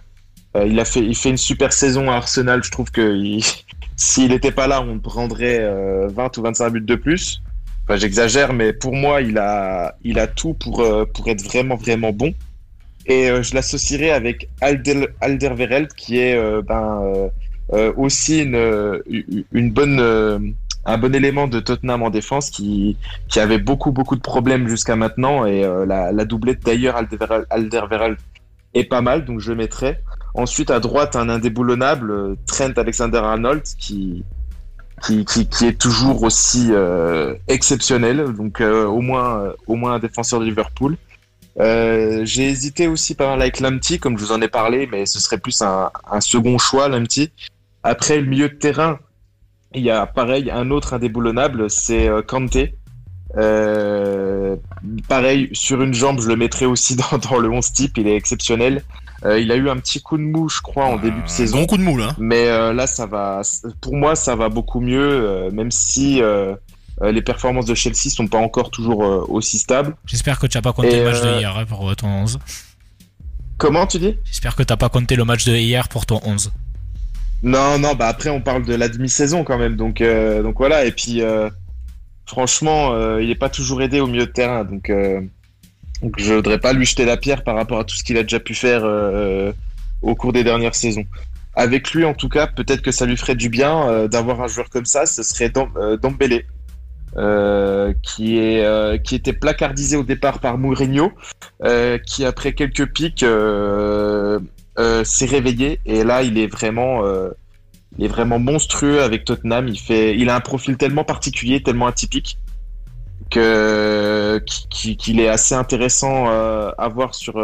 il a fait, il fait une super saison à Arsenal. Je trouve que s'il n'était pas là, on prendrait 20 ou 25 buts de plus. Enfin, j'exagère, mais pour moi, il a, il a tout pour, pour être vraiment, vraiment bon. Et je l'associerai avec Alder, Alderweireld, qui est ben, aussi une, une bonne un bon élément de Tottenham en défense qui, qui avait beaucoup beaucoup de problèmes jusqu'à maintenant et euh, la, doublette d'ailleurs Alderweireld est pas mal donc je le mettrai. Ensuite à droite un indéboulonnable euh, Trent Alexander-Arnold qui, qui, qui, qui, est toujours aussi euh, exceptionnel donc au moins au moins un défenseur de Liverpool. j'ai hésité aussi pas mal avec Lamptey comme je vous en ai parlé mais ce serait plus un, un second choix Lamptey. Après le milieu de terrain il y a pareil un autre indéboulonnable, c'est euh, Kanté. Euh, pareil, sur une jambe, je le mettrai aussi dans, dans le 11 type, il est exceptionnel. Euh, il a eu un petit coup de mou, je crois, en début de saison. Bon coup de mou, là. Mais là, ça va. Pour moi, ça va beaucoup mieux, même si les performances de Chelsea sont pas encore toujours aussi stables. J'espère que tu n'as pas compté le match de hier hein, pour ton 11. Comment tu dis? J'espère que tu n'as pas compté le match de hier pour ton 11. Non, non, bah après on parle de la demi-saison quand même, donc euh, donc voilà. Et puis euh, franchement, euh, il n'est pas toujours aidé au milieu de terrain, donc, donc je voudrais pas lui jeter la pierre par rapport à tout ce qu'il a déjà pu faire au cours des dernières saisons. Avec lui, en tout cas, peut-être que ça lui ferait du bien d'avoir un joueur comme ça. Ce serait Dembélé, qui est qui était placardisé au départ par Mourinho, qui après quelques pics euh, s'est réveillé et là il est vraiment euh, il est vraiment monstrueux avec Tottenham. Il fait, il a un profil tellement particulier, tellement atypique que qu'il est assez intéressant euh, à voir sur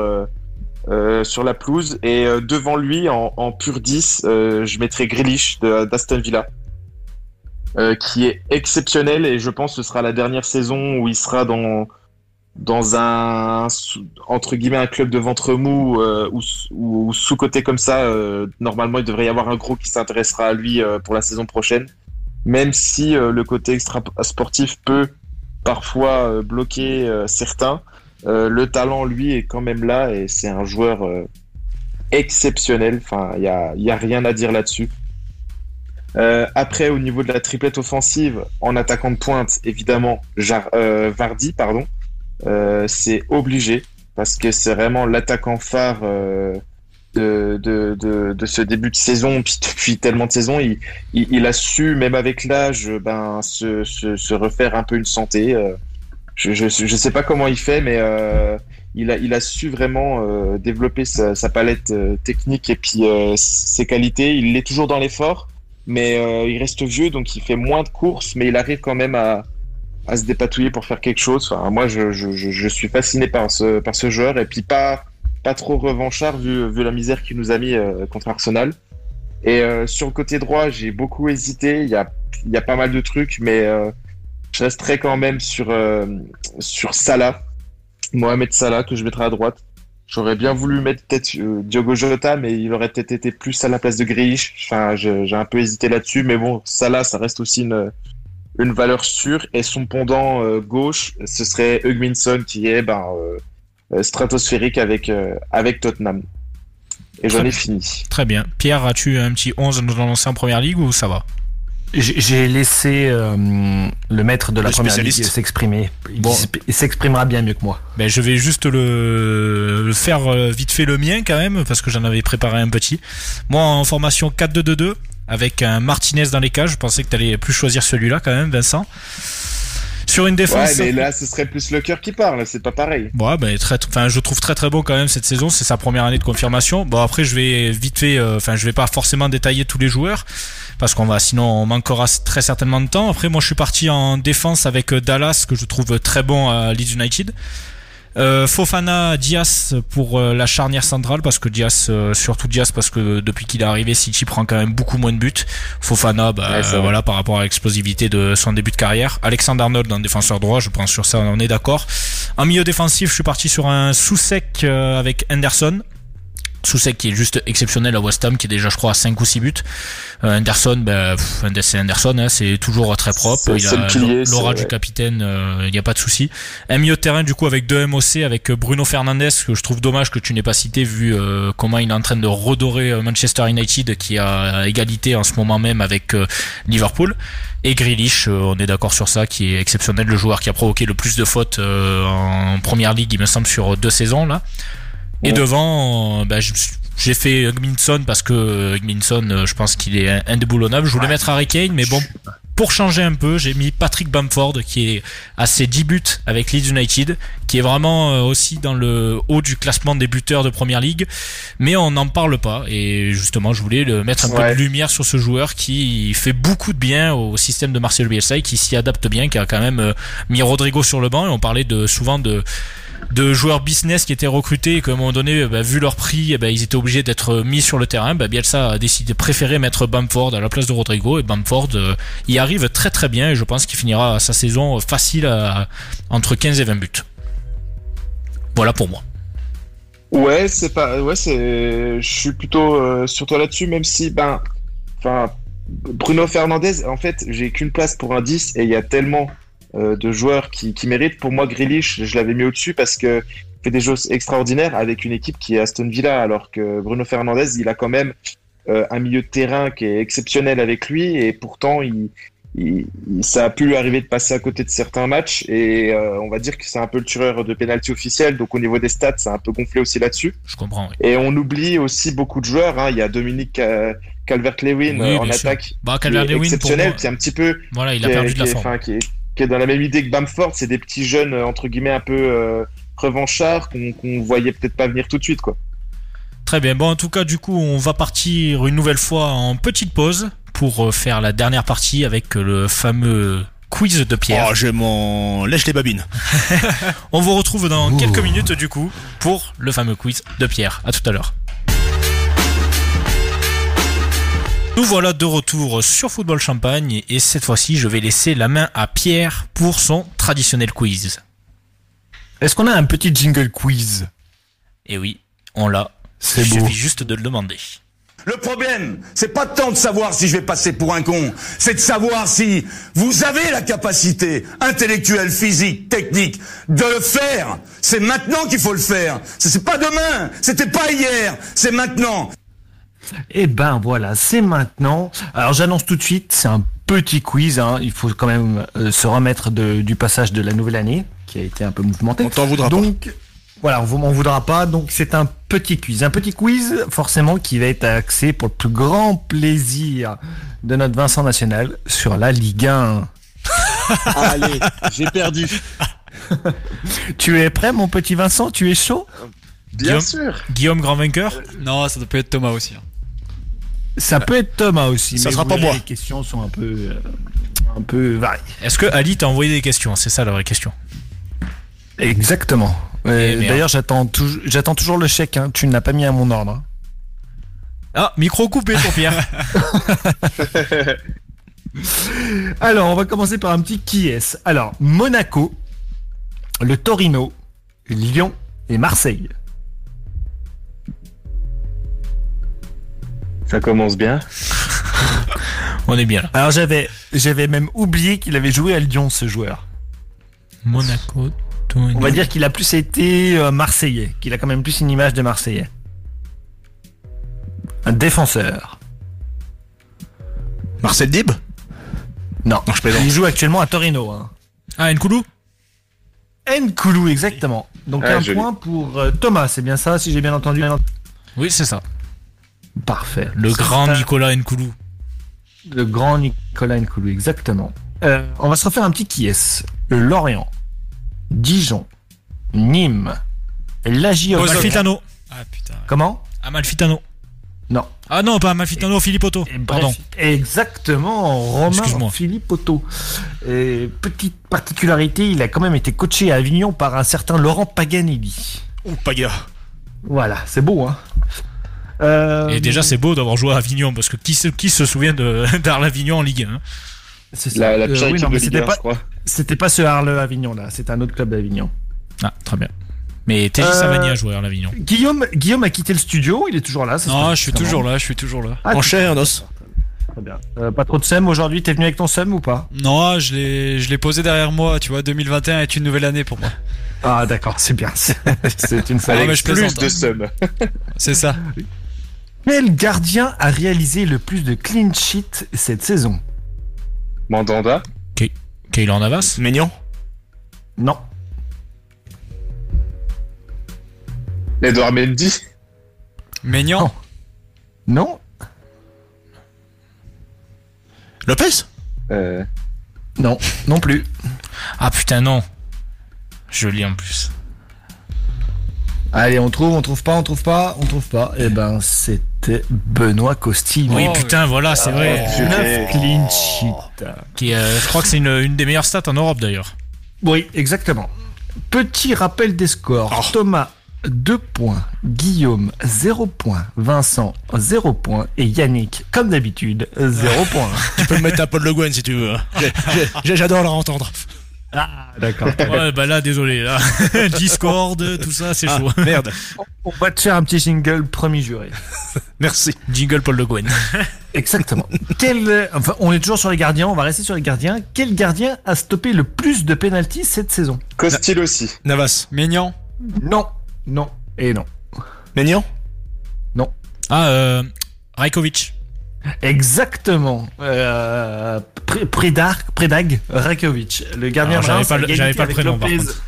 sur la pelouse. Et devant lui, en, en pur 10, je mettrai Grealish d'Aston Villa. qui est exceptionnel et je pense que ce sera la dernière saison où il sera dans dans un entre guillemets un club de ventre mou euh, ou, sous côté comme ça euh, normalement il devrait y avoir un gros qui s'intéressera à lui euh, pour la saison prochaine même si le côté extra sportif peut parfois bloquer certains. Le talent lui est quand même là et c'est un joueur exceptionnel. Enfin il y a, a rien à dire là-dessus. Après au niveau de la triplette offensive en attaquant de pointe évidemment Vardy pardon euh, c'est obligé parce que c'est vraiment l'attaquant phare euh, de, de, de, ce début de saison. Puis depuis tellement de saisons, il, il, a su, même avec l'âge, ben, se, se, refaire un peu une santé. Euh, je, je sais pas comment il fait, mais euh, il, a, il a su vraiment euh, développer sa, sa palette technique et puis ses qualités. Il est toujours dans l'effort, mais il reste vieux, donc il fait moins de courses, mais il arrive quand même à, à se dépatouiller pour faire quelque chose. Enfin, moi, je, je, je, suis fasciné par ce, par ce joueur et puis pas, pas trop revanchard vu, vu la misère qu'il nous a mis euh, contre Arsenal. Et euh, sur le côté droit, j'ai beaucoup hésité. Il y a, pas mal de trucs, mais euh, je resterai quand même sur, Salah, Mohamed Salah, que je mettrai à droite. J'aurais bien voulu mettre peut-être Diogo Jota, mais il aurait peut-être été plus à la place de Grealish. Enfin, j'ai un peu hésité là-dessus, mais bon, Salah, ça reste aussi une, valeur sûre et son pendant gauche, ce serait Hugminson qui est ben, stratosphérique avec, avec Tottenham. Et j'en ai fini. Très bien. Pierre, as-tu un petit 11 à nous lancer en première ligue ou ça va? J'ai laissé le maître de la première ligue s'exprimer. Il s'exprimera bien mieux que moi. Ben, je vais juste le, faire vite fait le mien quand même, parce que j'en avais préparé un petit. Moi, en formation 4-2-2-2, avec un Martinez dans les cages. Je pensais que tu allais plus choisir celui-là quand même, Vincent. Sur une défense. Ouais, mais là, ce serait plus le cœur qui parle, c'est pas pareil. Ouais, ben, très, enfin, je trouve très très bon quand même cette saison. C'est sa première année de confirmation. Bon, après, je vais vite fait, euh, enfin, je vais pas forcément détailler tous les joueurs parce qu'on va, sinon, on manquera très certainement de temps. Après, moi, je suis parti en défense avec euh, Dallas que je trouve très bon à Leeds United. Euh, Fofana Diaz pour euh, la charnière centrale parce que Diaz euh, surtout Diaz parce que depuis qu'il est arrivé City prend quand même beaucoup moins de buts. Fofana bah, voilà par rapport à l'explosivité de son début de carrière. Alexander Arnold un défenseur droit je pense sur ça on est d'accord. En milieu défensif je suis parti sur un sous-sec avec Henderson Soucek qui est juste exceptionnel à West Ham, qui est déjà, je crois, à 5 ou 6 buts. Euh, Anderson, ben, c'est Anderson, hein, c'est toujours très propre. Il a l'aura du capitaine, euh, il n'y a pas de souci. Un milieu de terrain, du coup, avec deux MOC, avec Bruno Fernandes, que je trouve dommage que tu n'aies pas cité, vu euh, comment il est en train de redorer Manchester United, qui a égalité en ce moment même avec Liverpool. Et Grealish, on est d'accord sur ça, qui est exceptionnel, le joueur qui a provoqué le plus de fautes en première ligue, il me semble, sur deux saisons là. Et devant, bah, j'ai fait Hugminson parce que Hugminson, euh, je pense qu'il est indéboulonnable. Je voulais mettre Harry Kane, mais bon, pour changer un peu, j'ai mis Patrick Bamford qui est à ses 10 buts avec Leeds United, qui est vraiment euh, aussi dans le haut du classement des buteurs de Première Ligue, mais on n'en parle pas. Et justement, je voulais le mettre un peu de lumière sur ce joueur qui fait beaucoup de bien au système de Marcelo Bielsa, qui s'y adapte bien, qui a quand même euh, mis Rodrigo sur le banc. Et on parlait de souvent de de joueurs business qui étaient recrutés et qu'à un moment donné, bah, vu leur prix, eh ben, ils étaient obligés d'être mis sur le terrain. Bah, Bielsa a décidé de préférer mettre Bamford à la place de Rodrigo et Bamford euh, y arrive très très bien et je pense qu'il finira sa saison facile entre 15 et 20 buts. Voilà pour moi. Ouais, c'est pas, ouais, c'est, je suis plutôt euh, sur toi là-dessus, même si, ben, enfin, Bruno Fernandez, en fait, j'ai qu'une place pour un 10 et il y a tellement euh, de joueurs qui, qui, méritent. Pour moi, Grealish, je l'avais mis au-dessus parce que fait des choses extraordinaires avec une équipe qui est Aston Villa, alors que Bruno Fernandez, il a quand même euh, un milieu de terrain qui est exceptionnel avec lui, et pourtant, il, il, ça a pu lui arriver de passer à côté de certains matchs, et euh, on va dire que c'est un peu le tueur de pénalty officiel, donc au niveau des stats, c'est un peu gonflé aussi là-dessus. Je comprends. Oui. Et on oublie aussi beaucoup de joueurs. Hein. Il y a Dominique Calvert-Lewin en attaque, bah, Calvert exceptionnel, qui est un petit peu, voilà, il a perdu de la forme qui est dans la même idée que Bamford, c'est des petits jeunes euh, entre guillemets un peu euh, revanchards qu'on voyait peut-être pas venir tout de suite quoi. Très bien. Bon, en tout cas, du coup, on va partir une nouvelle fois en petite pause pour euh, faire la dernière partie avec le fameux quiz de Pierre. Oh, j'ai mon lèche les babines. on vous retrouve dans quelques minutes du coup pour le fameux quiz de Pierre. À tout à l'heure. Nous voilà de retour sur Football Champagne et cette fois-ci je vais laisser la main à Pierre pour son traditionnel quiz. Est-ce qu'on a un petit jingle quiz? Eh oui, on l'a. C'est beau. Il suffit juste de le demander. Le problème, c'est pas tant de savoir si je vais passer pour un con, c'est de savoir si vous avez la capacité intellectuelle, physique, technique de le faire. C'est maintenant qu'il faut le faire. C'est pas demain, c'était pas hier, c'est maintenant. Et eh ben voilà, c'est maintenant. Alors j'annonce tout de suite, c'est un petit quiz. Hein. Il faut quand même euh, se remettre du passage de la nouvelle année, qui a été un peu mouvementé. On t'en voudra Donc, Voilà, on m'en voudra pas. Donc c'est un petit quiz. Un petit quiz, forcément, qui va être axé pour le plus grand plaisir de notre Vincent National sur la Ligue 1. Allez, j'ai perdu. tu es prêt, mon petit Vincent? Tu es chaud? Bien sûr. Guillaume, grand vainqueur? Non, ça peut être Thomas aussi. Hein. Ça peut être Thomas aussi. Ça sera pas moi. Les questions sont un peu, euh, un peu variées. Est-ce que Ali t'a envoyé des questions C'est ça la vraie question. Exactement. Eh, d'ailleurs, j'attends, toujours le chèque. Hein. Tu ne l'as pas mis à mon ordre. Hein. Ah, micro coupé pour Pierre. Alors, on va commencer par un petit qui est. Alors, Monaco, le Torino, Lyon et Marseille. Ça commence bien. On est bien. Alors j'avais, j'avais même oublié qu'il avait joué à Lyon ce joueur. Monaco. On va dire qu'il a plus été euh, marseillais, qu'il a quand même plus une image de marseillais. Un défenseur. Marcel Dib Non, je Il joue actuellement à Torino. Hein. Ah, Nkoulou? Nkoulou, exactement. Donc un point pour euh, Thomas, c'est bien ça, si j'ai bien entendu? Oui, c'est ça. Parfait. Le grand Nicolas Nkoulou. Le grand Nicolas Nkoulou, exactement. Euh, on va se refaire un petit qui est. Lorient, Dijon, Nîmes, Lagio. Amalfitano. Ah putain. Comment? Amalfitano. Non. Ah non, pas Amalfitano, Philippe Otto. Pardon. Exactement, Romain Philippe Otto. Et petite particularité, il a quand même été coaché à Avignon par un certain Laurent Paganelli. Ou Paga. Voilà, c'est beau, hein. Euh, Et déjà, c'est beau d'avoir joué à Avignon, parce que qui se, qui se souvient d'Arles Avignon en Ligue 1 C'est la, la pire euh, oui, de Ligue 1, pas, je crois. C'était pas ce Arles Avignon là, c'était un autre club d'Avignon. Ah, très bien. Mais TJ Euh, Savani a joué à l'Avignon. Guillaume, Guillaume a quitté le studio, il est toujours là. ça Non, je suis toujours là, je suis toujours là. Ah, En chair, en os. Très bien. Euh, pas trop de seum aujourd'hui, t'es venu avec ton seum ou pas? Non, je l'ai, je l'ai posé derrière moi. Tu vois, 2021 est une nouvelle année pour moi. Ah d'accord, c'est bien. C'est c'est une Ah, fallait. je Plus de hein. somme. C'est ça. Quel gardien a réalisé le plus de clean sheet cette saison? Mandanda. Kaylor Navas Maignan. Non. Edouard Mendy. Maignan. Non Lopez. Euh, Non. Non plus. Ah putain, non. Je lis en plus. Allez, on trouve, on trouve pas, on trouve pas, on trouve pas. Eh ben, c'était Benoît Costil. Oui, Oh, putain, voilà, c'est vrai. Oh. 9 clean sheet. Qui, euh, je crois que c'est une, une des meilleures stats en Europe d'ailleurs. Oui, exactement. Petit rappel des scores. Thomas, 2 points. Guillaume, 0 points. Vincent, 0 points. Et Yannick, comme d'habitude, 0 points. Tu peux me mettre un Paul Le Guen si tu veux. J'adore leur entendre. Ah, d'accord. Ouais, bah là, désolé, là. Discord, tout ça, c'est Ah, chaud. merde. On va te faire un petit jingle, premier juré. Merci. Jingle Paul Le Guen. Exactement. Quel, enfin, on est toujours sur les gardiens, on va rester sur les gardiens. Quel gardien a stoppé le plus de pénalties cette saison? Costil aussi. Navas. Maignan? Non, non et non. Maignan? Ah, euh, Rajkovic. Exactement. Euh, Predag, Predag Rakovic, le gardien j'avais pas pas le prénom, par Lopez contre.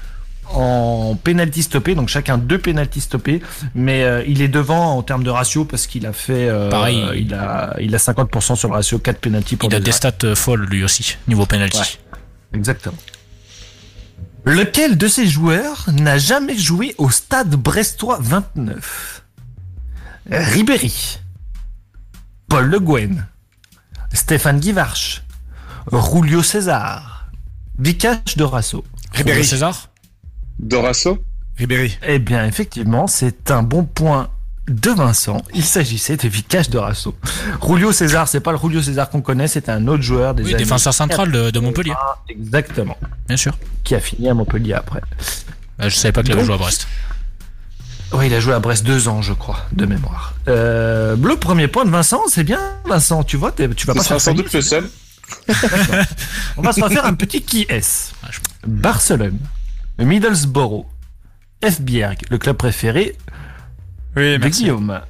En penalty stoppé, donc chacun deux penalty stoppés, mais euh, il est devant en termes de ratio parce qu'il a fait, euh, Pareil. il a, il a 50% sur le ratio 4 penalty pour Il a des stats euh, folles lui aussi, niveau penalty. Ouais. Exactement. Lequel de ces joueurs n'a jamais joué au stade brestois 29 Ribéry, Paul Le Guen, Stéphane Guivarch, Julio César, Vikash Dorasso. Ribéry César Dorasso. Ribéry. Eh bien, effectivement, c'est un bon point de Vincent. Il s'agissait de Vikash Dorasso. Julio César, c'est pas le Julio César qu'on connaît, c'est un autre joueur des Oui, défenseur central de, de Montpellier, Exactement. bien sûr. Qui a fini à Montpellier après. Euh, je savais pas qu'il avait joué à Brest. Oui, il a joué à Brest deux ans, je crois, de mémoire. Euh, le premier point de Vincent, c'est bien, Vincent. Tu vois, tu vas pas faire sans doute le seul. On va se refaire un petit qui est. Barcelone, Middlesbrough, Esbjerg, le club préféré Oui, de merci. Guillaume,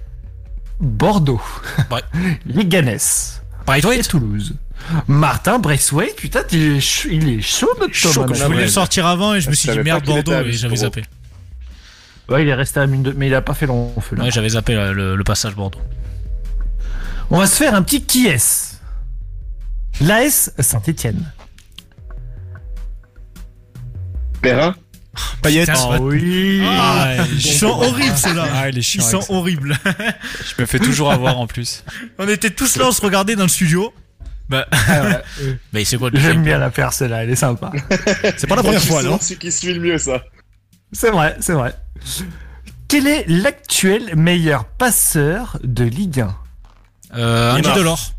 Bordeaux, Ouais. Liganes et Toulouse. Martin Braithwaite, putain, il est chaud, il est chaud notre Thomas je voulais le sortir avant et je me suis dit merde Bordeaux et j'avais zappé. Ouais, il est resté à mine de... mais il a pas fait long feu là. Ouais, j'avais zappé là, le, le passage Bordeaux. On va se faire un petit qui est. L'AS Saint-Etienne. Perrin? Payet. Putain, Oh oui. Ah, ils sont horribles ceux-là. Ah, il est Ils chiant. sont ça. horribles. Je me fais toujours avoir en plus. On était tous là, on se regardait dans le studio. Bah, c'est quoi le J'aime bien la faire celle-là, elle est sympa. C'est pas la première fois, non? C'est qui suit le mieux, ça. C'est vrai, c'est vrai. Quel est l'actuel meilleur passeur de Ligue 1 euh, Andy. Delors.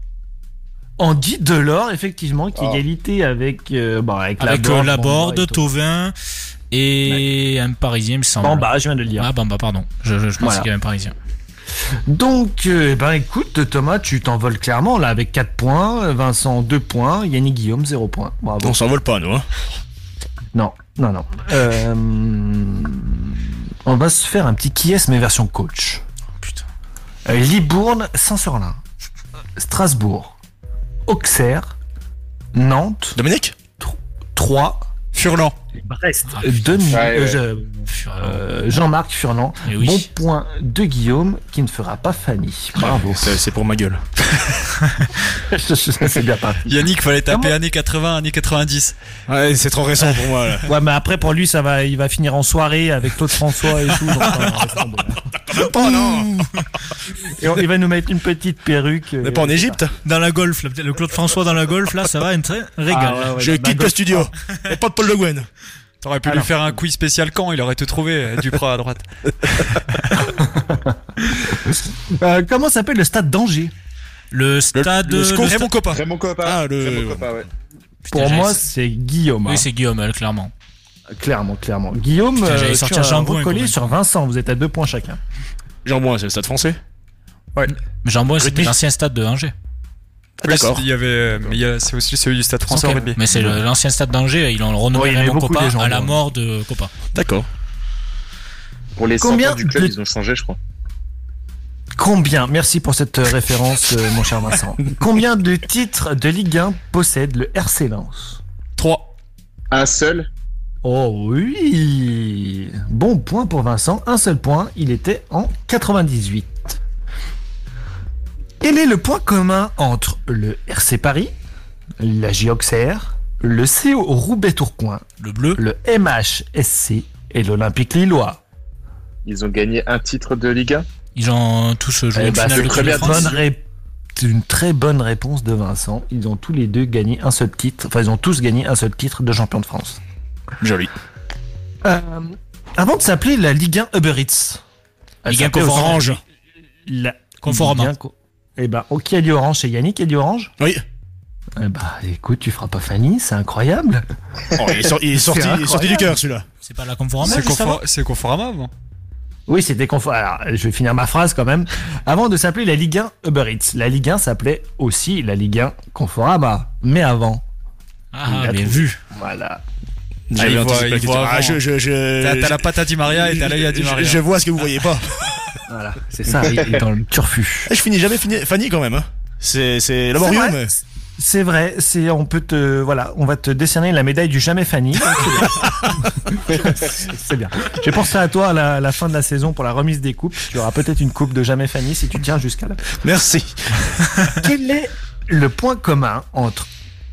Andy Delors, effectivement, qui est Oh. égalité avec, euh, bon, avec, Avec Laborde, euh, Laborde, et tout. Tovin et un Parisien, il me semble. Bamba, je viens de le dire. Ah, Bamba, pardon. Je, je, je pensais Voilà. qu'il y avait un Parisien. Donc, euh, eh ben, écoute, Thomas, tu t'envoles clairement là avec 4 points, Vincent 2 points, Yannick Guillaume 0 points. Bravo. On s'envole pas, nous. Hein. Non, non, non. Euh, on va se faire un petit qui est mais version coach. Oh, putain. Euh, Libourne, Saint-Sorlin, Strasbourg, Auxerre, Nantes, Dominique? Troyes, Furlan. Brest, putain. Denis, Ouais, euh, ouais. je- euh, Jean-Marc Furlan. Eh oui. Bon point de Guillaume qui ne fera pas Fanny. Bravo. C'est c'est pour ma gueule. C'est bien parti. Yannick, fallait taper Comment années 80, années 90. Ouais, c'est trop récent pour moi, là. Ouais, mais après pour lui, ça va, il va finir en soirée avec Claude François et tout. donc, euh, laisse tomber. Oh non Et on- il va nous mettre une petite perruque. N'est pas en Égypte Dans la golf, le Claude François dans la golf, là, ça va, un très régal. Ah ouais, ouais, Je quitte le studio. Et pas de Paul Le Guen. T'aurais pu Alors. lui faire un quiz spécial quand il aurait tout trouvé, euh, Duprat à droite. Euh, comment s'appelle le stade d'Angers? Le stade. le le Raymond Copain. Raymond Copa. Ah, le- Raymond Copa, ouais. Putain, Pour moi, c'est Guillaume. hein. Oui, c'est Guillaume, euh, clairement. clairement, clairement. Guillaume, Putain, euh, tu as recollé même. sur Vincent. Vous êtes à deux points chacun. Jean-Bouin, c'est le stade français? Mais Jean Bois, c'était l'ancien stade de Angers. Ah, D'accord. Il y avait, euh, mais c'est aussi celui du Stade Français Ok. en rugby. Mais c'est l'ancien stade d'Angers, ils l'ont renommé Ouais, Raymond Coppa gens, à la mort de Coppa. D'accord. Pour les 100 Combien ans du club, de- ils ont changé, je crois. Combien, merci pour cette euh, référence, euh, mon cher Vincent. Combien de titres de Ligue 1 possède le RC Lens? 3. Un seul. Oh oui Bon point pour Vincent, un seul point, il était en 98. Quel est le point commun entre le RC Paris, la J Auxerre, le CO Roubaix-Tourcoing, Le bleu. le MHSC et l'Olympique Lillois? Ils ont gagné un titre de Ligue 1. Ils ont tous joué Eh une bah, finale c'est de. Bonne une très bonne réponse de Vincent. Ils ont tous les deux gagné un seul titre. Enfin, ils ont tous gagné un seul titre de champion de France. Joli. Euh, avant de s'appeler la Ligue 1 Uber Eats. Ligue 1 s'appelait aussi Conforama. La Conforama. Ligue 1 Co- Eh ben, oh, qui a dit orange? C'est Yannick qui a dit orange? Oui. Eh bah, écoute, tu feras pas Fanny, c'est incroyable. Oh, il est, sor- il est sorti, il est sorti du cœur celui-là. C'est pas la Conforama C'est Conforama avant Oui, c'était confort. Alors, je vais finir ma phrase quand même. Avant de s'appeler la Ligue 1 Uber Eats, la Ligue 1 s'appelait aussi la Ligue 1 Conforama. Mais avant, Ah, trouvé. vu. voilà. J'avais il voit- il voit Ah, je, je, je- T'as la patte à Di Maria et t'as l'œil à Di je- Maria. Je vois ce que vous voyez pas. Voilà, c'est ça, il est dans le turfu. Eh, Je finis jamais fini, Fanny quand même. Hein. C'est c'est C'est laborieux, vrai. mais C'est vrai, c'est on peut te voilà, on va te décerner la médaille du jamais Fanny. c'est bien. J'ai pensé à toi à la, la fin de la saison pour la remise des coupes. Tu auras peut-être une coupe de jamais Fanny si tu tiens jusqu'à là. merci. Quel est le point commun entre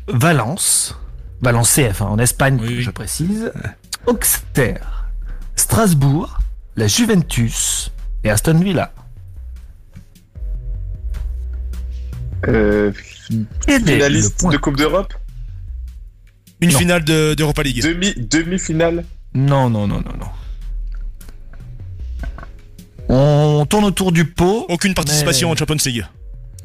Valence, Valence CF hein, en Espagne, Oui, oui. je précise, Auxerre, Strasbourg, la Juventus et Aston Villa Euh, finaliste de Coupe d'Europe. Une Non. finale de- d'Europa League. Demi, demi-finale. Non, non, non, non, non. On tourne autour du pot. Aucune participation Mais- en Champions League.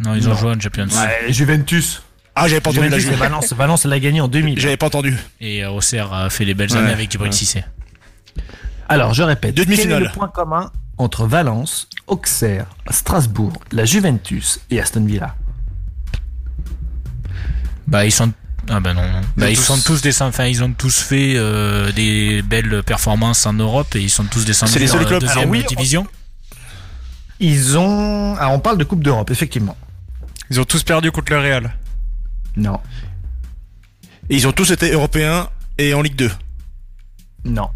Non, ils ont Non. joué en Champions. Ouais, Juventus. Ah, j'avais pas entendu la Juventus. Valence. Valence l'a gagné en 2000. J'avais pas entendu. Et euh, Auxerre a fait les belles Ouais, années avec Djibril ouais. Cissé. Alors, je répète. Demi-finale. Quel est le point commun entre Valence, Auxerre, Strasbourg, la Juventus et Aston Villa Bah ils sont ah bah non, non. Bah, ont ils tous- sont tous descendus enfin ils ont tous fait euh, des belles performances en Europe et ils sont tous descendus C'est les seuls clubs. deuxième Alors oui, division. Ils ont. Ah, on parle de Coupe d'Europe, effectivement. Ils ont tous perdu contre le Real. Non. Et ils ont tous été européens et en Ligue 2. Non.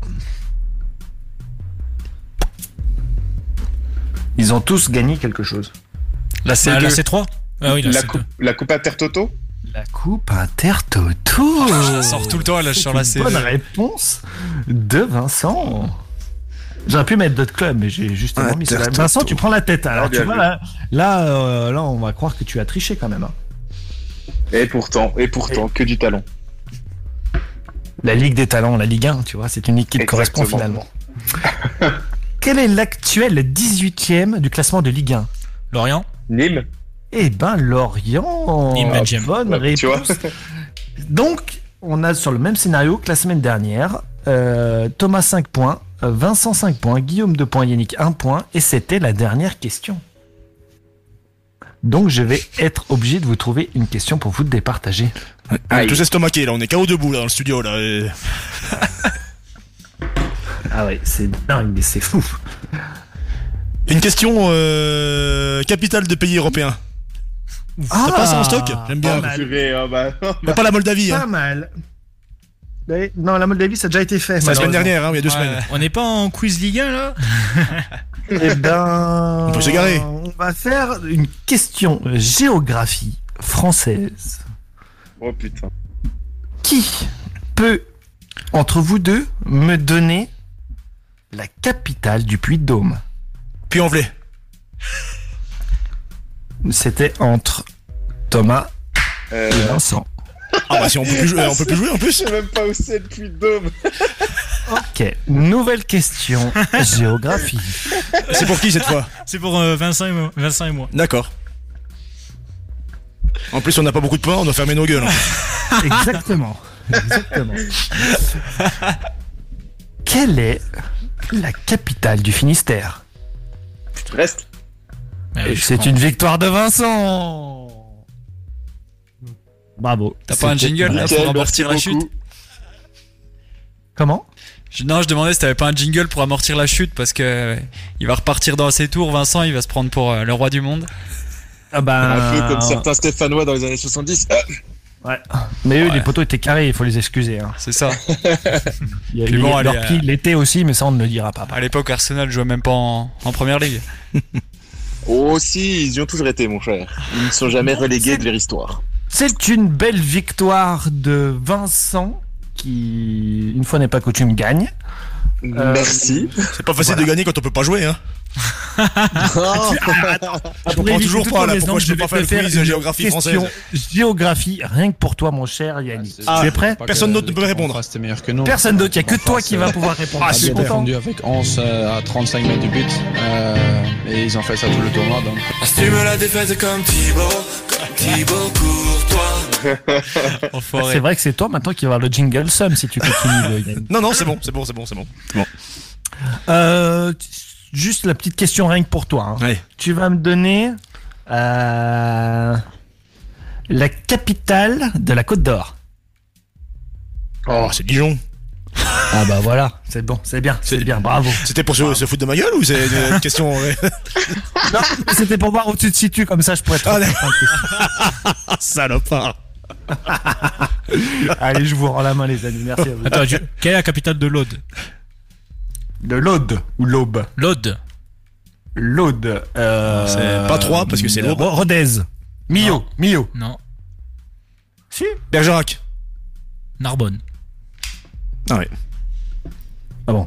Ils ont tous gagné quelque chose. La C2. Ah, là c'est 3 Ah oui, la, coupe, la Coupe Intertoto. La Coupe Intertoto Ça sort tout le temps là, sur la C'est une Bonne C2. réponse de Vincent. J'aurais pu mettre d'autres clubs, mais j'ai justement mis. Intertoto. Vincent, tu prends la tête. Alors, Ah, tu vois, vu. là, là, euh, là, on va croire que tu as triché quand même. hein. Et pourtant, et pourtant, que du talent. La Ligue des talents, la Ligue 1, tu vois, c'est une ligue qui te correspond finalement. Quel est l'actuel 18e du classement de Ligue 1 Lorient Nîmes. Eh ben, Lorient Nîmes, vingtième. Bonne Ouais, tu réponse. Donc, on a sur le même scénario que la semaine dernière. euh, Thomas 5 points, euh, Vincent 5 points, Guillaume 2 points, Yannick 1 point. Et c'était la dernière question. Donc, je vais être obligé de vous trouver une question pour vous départager. On est Aïe. tous estomaqués là, on est KO debout là dans le studio là. et- Ah ouais, c'est dingue, mais c'est fou. Une question euh, capitale de pays européens. T'as pas ça en stock J'aime bien. Pas mal. Ah bah, Mais pas la Moldavie, Pas hein. mal. Mais non, la Moldavie, ça a déjà été fait. C'est la semaine dernière, hein, il y a deux Ouais. semaines. On n'est pas en quiz Ligue 1 là Eh ben. On peut se garer. On va faire une question géographie française. Oh putain. Qui peut, entre vous deux, me donner la capitale du Puy-de-Dôme Puis en velay. C'était entre Thomas Euh, et Vincent. Ah bah si on peut plus jouer, on peut plus jouer en je plus. sais même pas où c'est le puits de Dôme. Ok, nouvelle question géographie. C'est pour qui cette fois? C'est pour euh, Vincent, et moi, Vincent et moi. D'accord. En plus on n'a pas beaucoup de points, on doit fermer nos gueules. hein. Exactement. Exactement. Quelle est la capitale du Finistère je C'est une victoire de Vincent Bravo. T'as pas un jingle là pour amortir la chute. Comment? Je- Non, je demandais si t'avais pas un jingle pour amortir la chute parce que euh, il va repartir dans ses tours. Vincent, il va se prendre pour euh, le roi du monde. ah bah, Un peu comme certains Stéphanois dans les années 70. Ah, Mais eux, Ouais. les poteaux étaient carrés, il faut les excuser. Hein. C'est ça. Il y a Puis bon, leur euh, l'été aussi, mais ça on ne le dira pas. À l'époque, Arsenal jouait même pas en, en première ligue. Oh si, ils y ont toujours été, mon cher. Ils ne sont jamais relégués de leur histoire. C'est une belle victoire de Vincent qui, une fois n'est pas coutume, gagne. Euh, Merci. C'est pas facile de gagner quand on peut pas jouer, hein. Oh, Je comprends toujours pas, là, pourquoi je peux pas faire le quiz de géographie française. Géographie, rien que pour toi, mon cher Yannick. Ah, tu es prêt Personne d'autre ne peut répondre. C'était meilleur que nous. Personne d'autre, il n'y a que toi qui va pouvoir répondre. Ah, es super. défendu avec 11 euh, à 35 mètres du but. euh, et ils ont fait ça tout le tournoi. Donc Assume la défaite comme Thibaut, comme Thibaut Courtois. C'est vrai que c'est toi maintenant qui va avoir le jingle Sum si tu continues. Non, non, c'est bon, c'est bon, c'est bon, c'est bon. bon. Euh, juste la petite question rien que pour toi. hein. Tu vas me donner euh, la capitale de la Côte d'Or. Oh, c'est Dijon. Ah bah voilà, c'est bon, c'est bien, c'est bien, bravo. C'était pour se, se foutre de ma gueule ou c'est une question ouais. Non, c'était pour voir où tu te situes, comme ça je pourrais te. Ah, salopard. Allez, je vous rends la main, les amis, merci à vous. Attends, je- quelle est la capitale de l'Aude? De l'Aude ou l'Aube L'Aude. L'Aude. Euh, C'est pas trois, parce que c'est l'Aube. Ro- Rodez. Millau, Non. Millau. Non. Si. Bergerac. Narbonne. Ah ouais. Ah bon.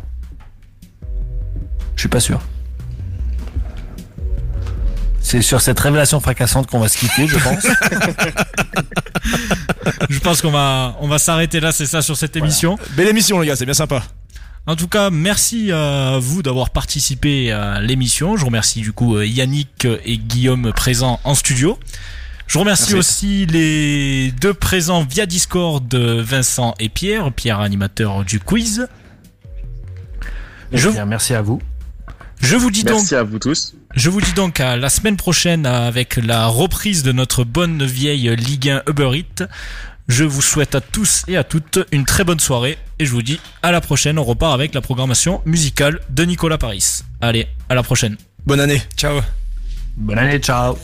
Je suis pas sûr. C'est sur cette révélation fracassante qu'on va se quitter, je pense. Je pense qu'on va, on va s'arrêter là, c'est ça, sur cette émission. Belle émission, les gars, c'est bien sympa. En tout cas, merci à vous d'avoir participé à l'émission. Je remercie du coup euh, Yannick et Guillaume présents en studio. Je remercie Merci. aussi les deux présents via Discord, Vincent et Pierre, Pierre animateur du quiz. Je, Bien, merci à vous. je vous dis donc Merci à vous tous. Je vous dis donc à la semaine prochaine avec la reprise de notre bonne vieille Ligue 1 Uber Eats. Je vous souhaite à tous et à toutes une très bonne soirée et je vous dis à la prochaine. On repart avec la programmation musicale de Nicolas Paris. Allez, à la prochaine. Bonne année. Ciao. Bonne année, ciao.